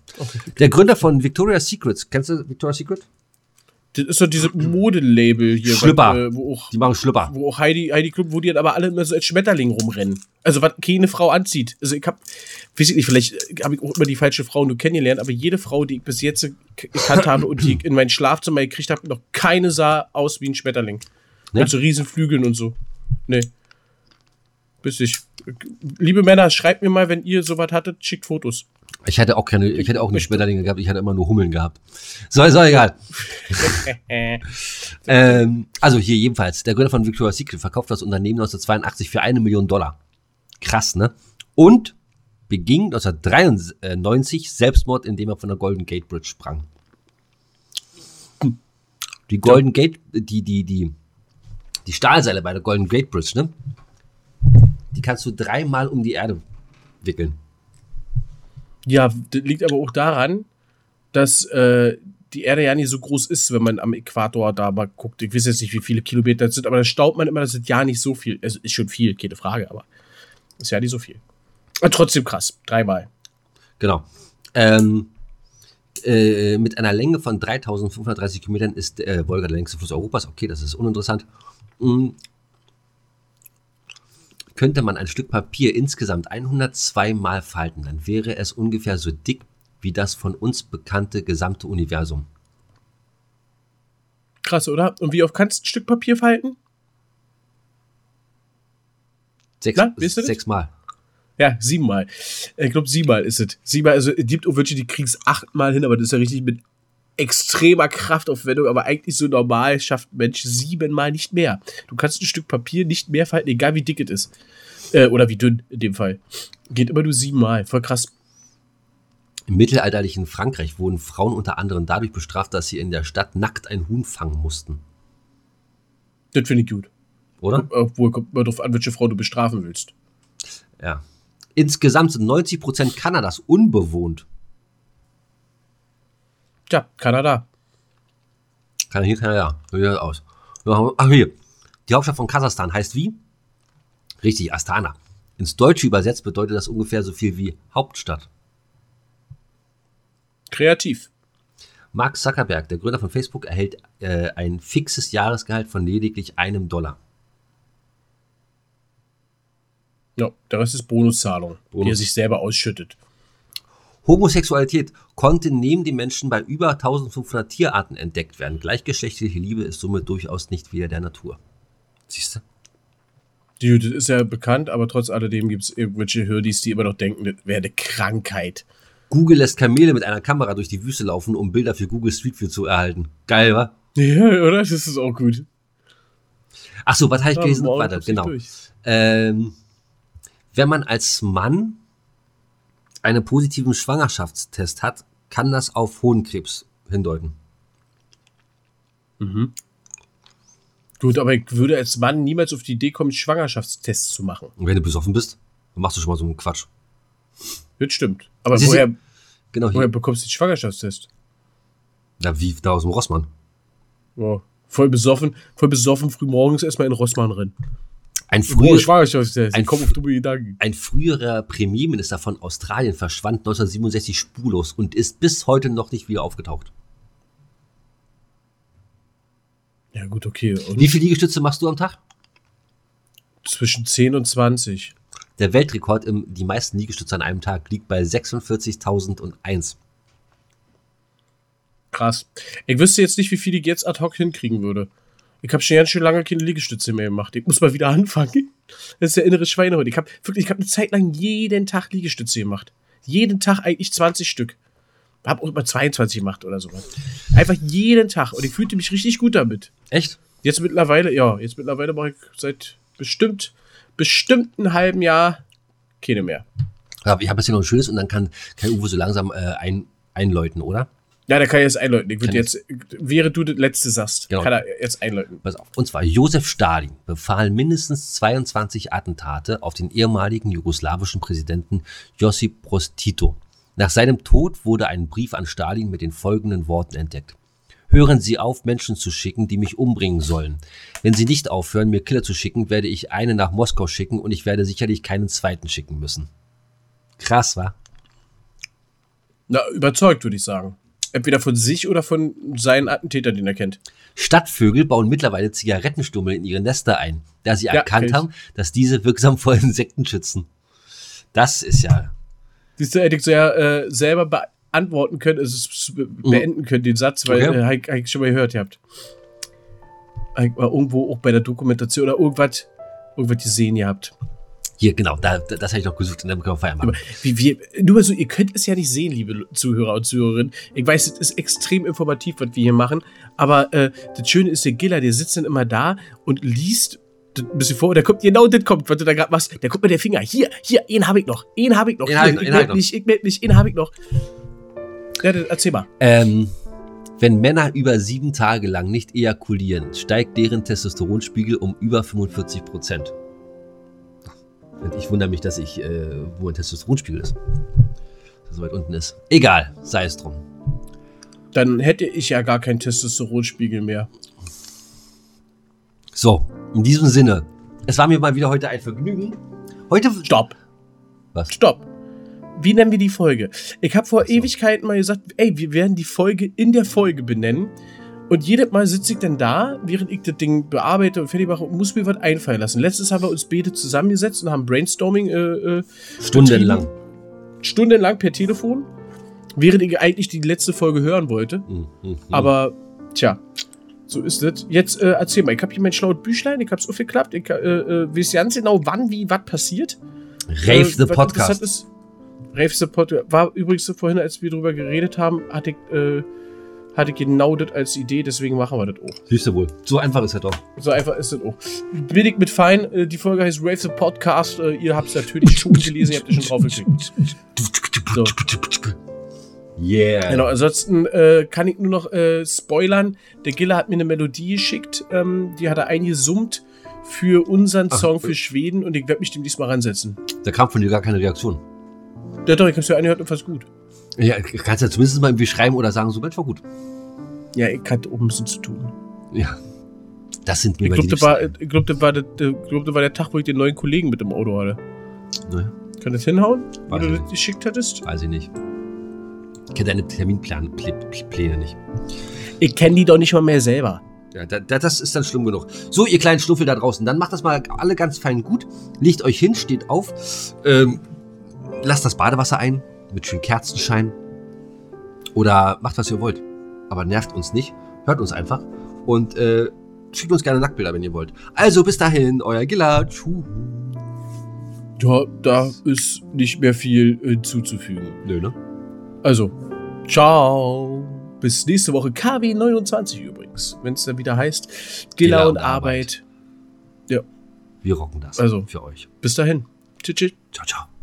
Der Gründer von Victoria's Secrets, kennst du Victoria's Secret? das ist so diese Modelabel hier, Schlüpper. was, äh, wo auch Die machen Schlüpper. wo auch Heidi, Heidi Klum, wo die dann aber alle immer so als Schmetterling rumrennen. Also, was keine Frau anzieht. Also, ich hab, weiß ich nicht, vielleicht habe ich auch immer die falsche Frau nur kennengelernt, aber jede Frau, die ich bis jetzt gekannt habe und die ich in mein Schlafzimmer gekriegt habe, noch keine sah aus wie ein Schmetterling. Ne? Mit so riesen Flügeln und so. Nee. Bis ich. Liebe Männer, schreibt mir mal, wenn ihr sowas hattet, schickt Fotos. Ich hatte auch keine, ich hatte auch nicht Schmetterlinge gehabt, ich hatte immer nur Hummeln gehabt. So, ist auch egal. *laughs* ähm, also hier jedenfalls, der Gründer von Victoria's Secret verkauft das Unternehmen 1982 für eine Million Dollar. Krass, ne? Und beging 1993 Selbstmord, indem er von der Golden Gate Bridge sprang. Die Golden Gate, die, die, die, die Stahlseile bei der Golden Gate Bridge, ne? Die kannst du dreimal um die Erde wickeln. Ja, das liegt aber auch daran, dass äh, die Erde ja nicht so groß ist, wenn man am Äquator da mal guckt. Ich weiß jetzt nicht, wie viele Kilometer das sind, aber da staubt man immer, das ist ja nicht so viel. Es ist schon viel, keine Frage, aber ist ja nicht so viel. Aber trotzdem krass, dreimal. Genau. Ähm, äh, mit einer Länge von 3530 Kilometern ist äh, Wolga der längste Fluss Europas. Okay, das ist uninteressant. Könnte man ein Stück Papier insgesamt 102 Mal falten, dann wäre es ungefähr so dick wie das von uns bekannte gesamte Universum. Krass, oder? Und wie oft kannst du ein Stück Papier falten? Sechs, Na, wisst ihr das? sechs Mal. Ja, siebenmal. Ich glaube, siebenmal ist es. Siebenmal, also auch welche, die kriegen es achtmal hin, aber das ist ja richtig mit extremer Kraftaufwendung, aber eigentlich so normal schafft ein Mensch siebenmal nicht mehr. Du kannst ein Stück Papier nicht mehr falten, egal wie dick es ist. Äh, oder wie dünn in dem Fall. Geht immer nur siebenmal. Voll krass. Im mittelalterlichen Frankreich wurden Frauen unter anderem dadurch bestraft, dass sie in der Stadt nackt ein Huhn fangen mussten. Das finde ich gut. Oder? Obwohl, kommt mal drauf an, welche Frau du bestrafen willst. Ja. Insgesamt sind 90% Kanadas unbewohnt. Tja, Kanada. Kann hier keiner, ja. Hier aus. Ach, hier. Die Hauptstadt von Kasachstan heißt wie? Richtig, Astana. Ins Deutsche übersetzt bedeutet das ungefähr so viel wie Hauptstadt. Kreativ. Mark Zuckerberg, der Gründer von Facebook, erhält äh, ein fixes Jahresgehalt von lediglich einem Dollar. Ja, der Rest ist Bonuszahlung, die Bonus. er sich selber ausschüttet. Homosexualität konnte neben den Menschen bei über 1500 Tierarten entdeckt werden. Gleichgeschlechtliche Liebe ist somit durchaus nicht wieder der Natur. Siehst du? Die, das ist ja bekannt, aber trotz alledem gibt es irgendwelche Hürdis, die immer noch denken, das wäre eine Krankheit. Google lässt Kamele mit einer Kamera durch die Wüste laufen, um Bilder für Google Street View zu erhalten. Geil, wa? Ja, oder? Das ist auch gut. Ach so, was habe ich gelesen? morgen Warte, genau. Ähm, wenn man als Mann einen positiven Schwangerschaftstest hat, kann das auf Hodenkrebs hindeuten. Gut, aber ich würde als Mann niemals auf die Idee kommen, Schwangerschaftstests zu machen. Und wenn du besoffen bist, dann machst du schon mal so einen Quatsch. Das stimmt. Aber Siehst woher, Genau woher bekommst du den Schwangerschaftstest? Na, wie da aus dem Rossmann. Ja. Voll besoffen, voll besoffen, früh morgens erstmal in Rossmann rennen. Ein, früher, ein ein früherer Premierminister von Australien verschwand 1967 spurlos und ist bis heute noch nicht wieder aufgetaucht. Ja, gut, okay. Und Wie viele Liegestütze machst du am Tag? zwischen 10 und 20. Der Weltrekord im die meisten Liegestütze an einem Tag liegt bei 46.001. Krass. Ich wüsste jetzt nicht, wie viel ich jetzt ad hoc hinkriegen würde. Ich habe schon ganz schön lange keine Liegestütze mehr gemacht. Ich muss mal wieder *laughs* anfangen. Das ist der innere Schweinehund. Ich habe wirklich, ich habe eine Zeit lang jeden Tag Liegestütze gemacht. Jeden Tag eigentlich 20 Stück. Hab auch immer 22 gemacht oder sowas. Einfach jeden Tag. Und ich fühlte mich richtig gut damit. Echt? Jetzt mittlerweile, ja, jetzt mittlerweile mache ich seit bestimmt, bestimmt einem halben Jahr keine mehr. Ja, ich habe jetzt hier noch ein schönes und dann kann, kann Uwe so langsam äh, ein, einläuten, oder? Ja, da kann ich jetzt einläuten. Ich würde jetzt, während du das letzte sagst, Genau. kann er jetzt einläuten. Pass auf. Und zwar Josef Stalin befahl mindestens 22 Attentate auf den ehemaligen jugoslawischen Präsidenten Josip Broz Tito. Nach seinem Tod wurde ein Brief an Stalin mit den folgenden Worten entdeckt. Hören Sie auf, Menschen zu schicken, die mich umbringen sollen. Wenn Sie nicht aufhören, mir Killer zu schicken, werde ich einen nach Moskau schicken und ich werde sicherlich keinen zweiten schicken müssen. Krass, wa? Na, überzeugt, würde ich sagen. Entweder von sich oder von seinen Attentätern, den er kennt. Stadtvögel bauen mittlerweile Zigarettenstummel in ihre Nester ein, da sie Ja, erkannt haben, dass diese wirksam vor Insekten schützen. Das ist ja. Siehst du, hätte ich so ja äh, selber beantworten können, also beenden können, den Satz, weil Okay. äh, ich- ich schon mal gehört, ihr habt. Hab ich mal irgendwo auch bei der Dokumentation oder irgendwas, irgendwas gesehen gehabt. Hier, genau, da, da- das habe ich noch gesucht und dann können wir Feiern Aber machen. wie wir, nur mal so, ihr könnt es ja nicht sehen, liebe Zuhörer und Zuhörerinnen. Ich weiß, es ist extrem informativ, was wir hier machen. Aber äh, das Schöne ist, der Giller, der sitzt dann immer da und liest ein bisschen vor. Und da kommt genau das kommt, was du da gerade machst. Da kommt mir der Finger. Hier, hier, ihn habe ich noch. Ihn habe ich noch. Den Hier, ich ich noch. mich, ich melde mich, ihn habe ich noch. Ja, dann erzähl mal. Ähm, wenn Männer über sieben Tage lang nicht ejakulieren, steigt deren Testosteronspiegel um über 45 Prozent. Und ich wundere mich, dass ich, äh, wo ein Testosteronspiegel ist. Dass er so weit unten ist. Egal, sei es drum. Dann hätte ich ja gar keinen Testosteronspiegel mehr. So, in diesem Sinne, es war mir mal wieder heute ein Vergnügen. Heute. Stopp. Was? Stopp. Wie nennen wir die Folge? Ich habe vor so. Ewigkeiten mal gesagt, ey, wir werden die Folge in der Folge benennen. Und jedes Mal sitze ich dann da, während ich das Ding bearbeite und fertig mache und muss mir was einfallen lassen. Letztes haben wir uns beide zusammengesetzt und haben Brainstorming äh, äh, Stundenlang. stundenlang per Telefon, während ich eigentlich die letzte Folge hören wollte. Mhm, mhm. Aber, tja, so ist es. Jetzt äh, erzähl mal, ich habe hier mein schlaues Büchlein, ich habe es aufgeklappt, ich äh, äh, weiß ganz genau, wann, wie, was passiert. Rave Äh, the was Podcast. Ist, Rave the Podcast war übrigens vorhin, als wir drüber geredet haben, hatte ich, äh, hatte genau das als Idee, deswegen machen wir das auch. Siehst du wohl. So einfach ist er doch. So einfach ist das auch. Ich mit fein. Äh, die Folge heißt Rave the Podcast. Äh, ihr habt es natürlich *laughs* schon gelesen, ihr habt es schon drauf geklickt. So. Yeah. Genau, ansonsten äh, kann ich nur noch äh, spoilern. Der Giller hat mir eine Melodie geschickt, ähm, die hat er eingesummt für unseren Ach, Song für Schweden und ich werde mich dem diesmal ransetzen. Da kam von dir gar keine Reaktion. Ja doch, ich hab's ja angehört und fast gut. Ja, kannst ja zumindest mal irgendwie schreiben oder sagen, so, Mensch, war gut. Ja, ich hatte oben ein bisschen zu tun. Ja. Das sind mir Ich glaube, die das, war- ich glaub, das, war der- glaub, das war der Tag, wo ich den neuen Kollegen mit dem Auto hatte. Naja, Kann das hinhauen, Weiß du ich das nicht. geschickt hattest? weiß ich nicht. Ich kenne deine Terminpläne Plä- Pläne nicht. Ich kenne die doch nicht mal mehr selber. Ja, da, da, das ist dann schlimm genug. So, ihr kleinen Schnuffel da draußen, dann macht das mal alle ganz fein gut. Legt euch hin, steht auf, ähm, lasst das Badewasser ein mit schönen Kerzenschein. Oder macht, was ihr wollt. Aber nervt uns nicht. Hört uns einfach. Und äh, schickt uns gerne Nacktbilder, wenn ihr wollt. Also bis dahin, euer Gilla. Tschuh. Ja, da ist nicht mehr viel äh, zuzufügen. Nö, ne? Also, ciao. Bis nächste Woche. KW 29 übrigens. Wenn es dann wieder heißt Gilla, Gilla und und Arbeit. Wir rocken das Also. für euch. Bis dahin. Tschüss. tschüss. Ciao, ciao.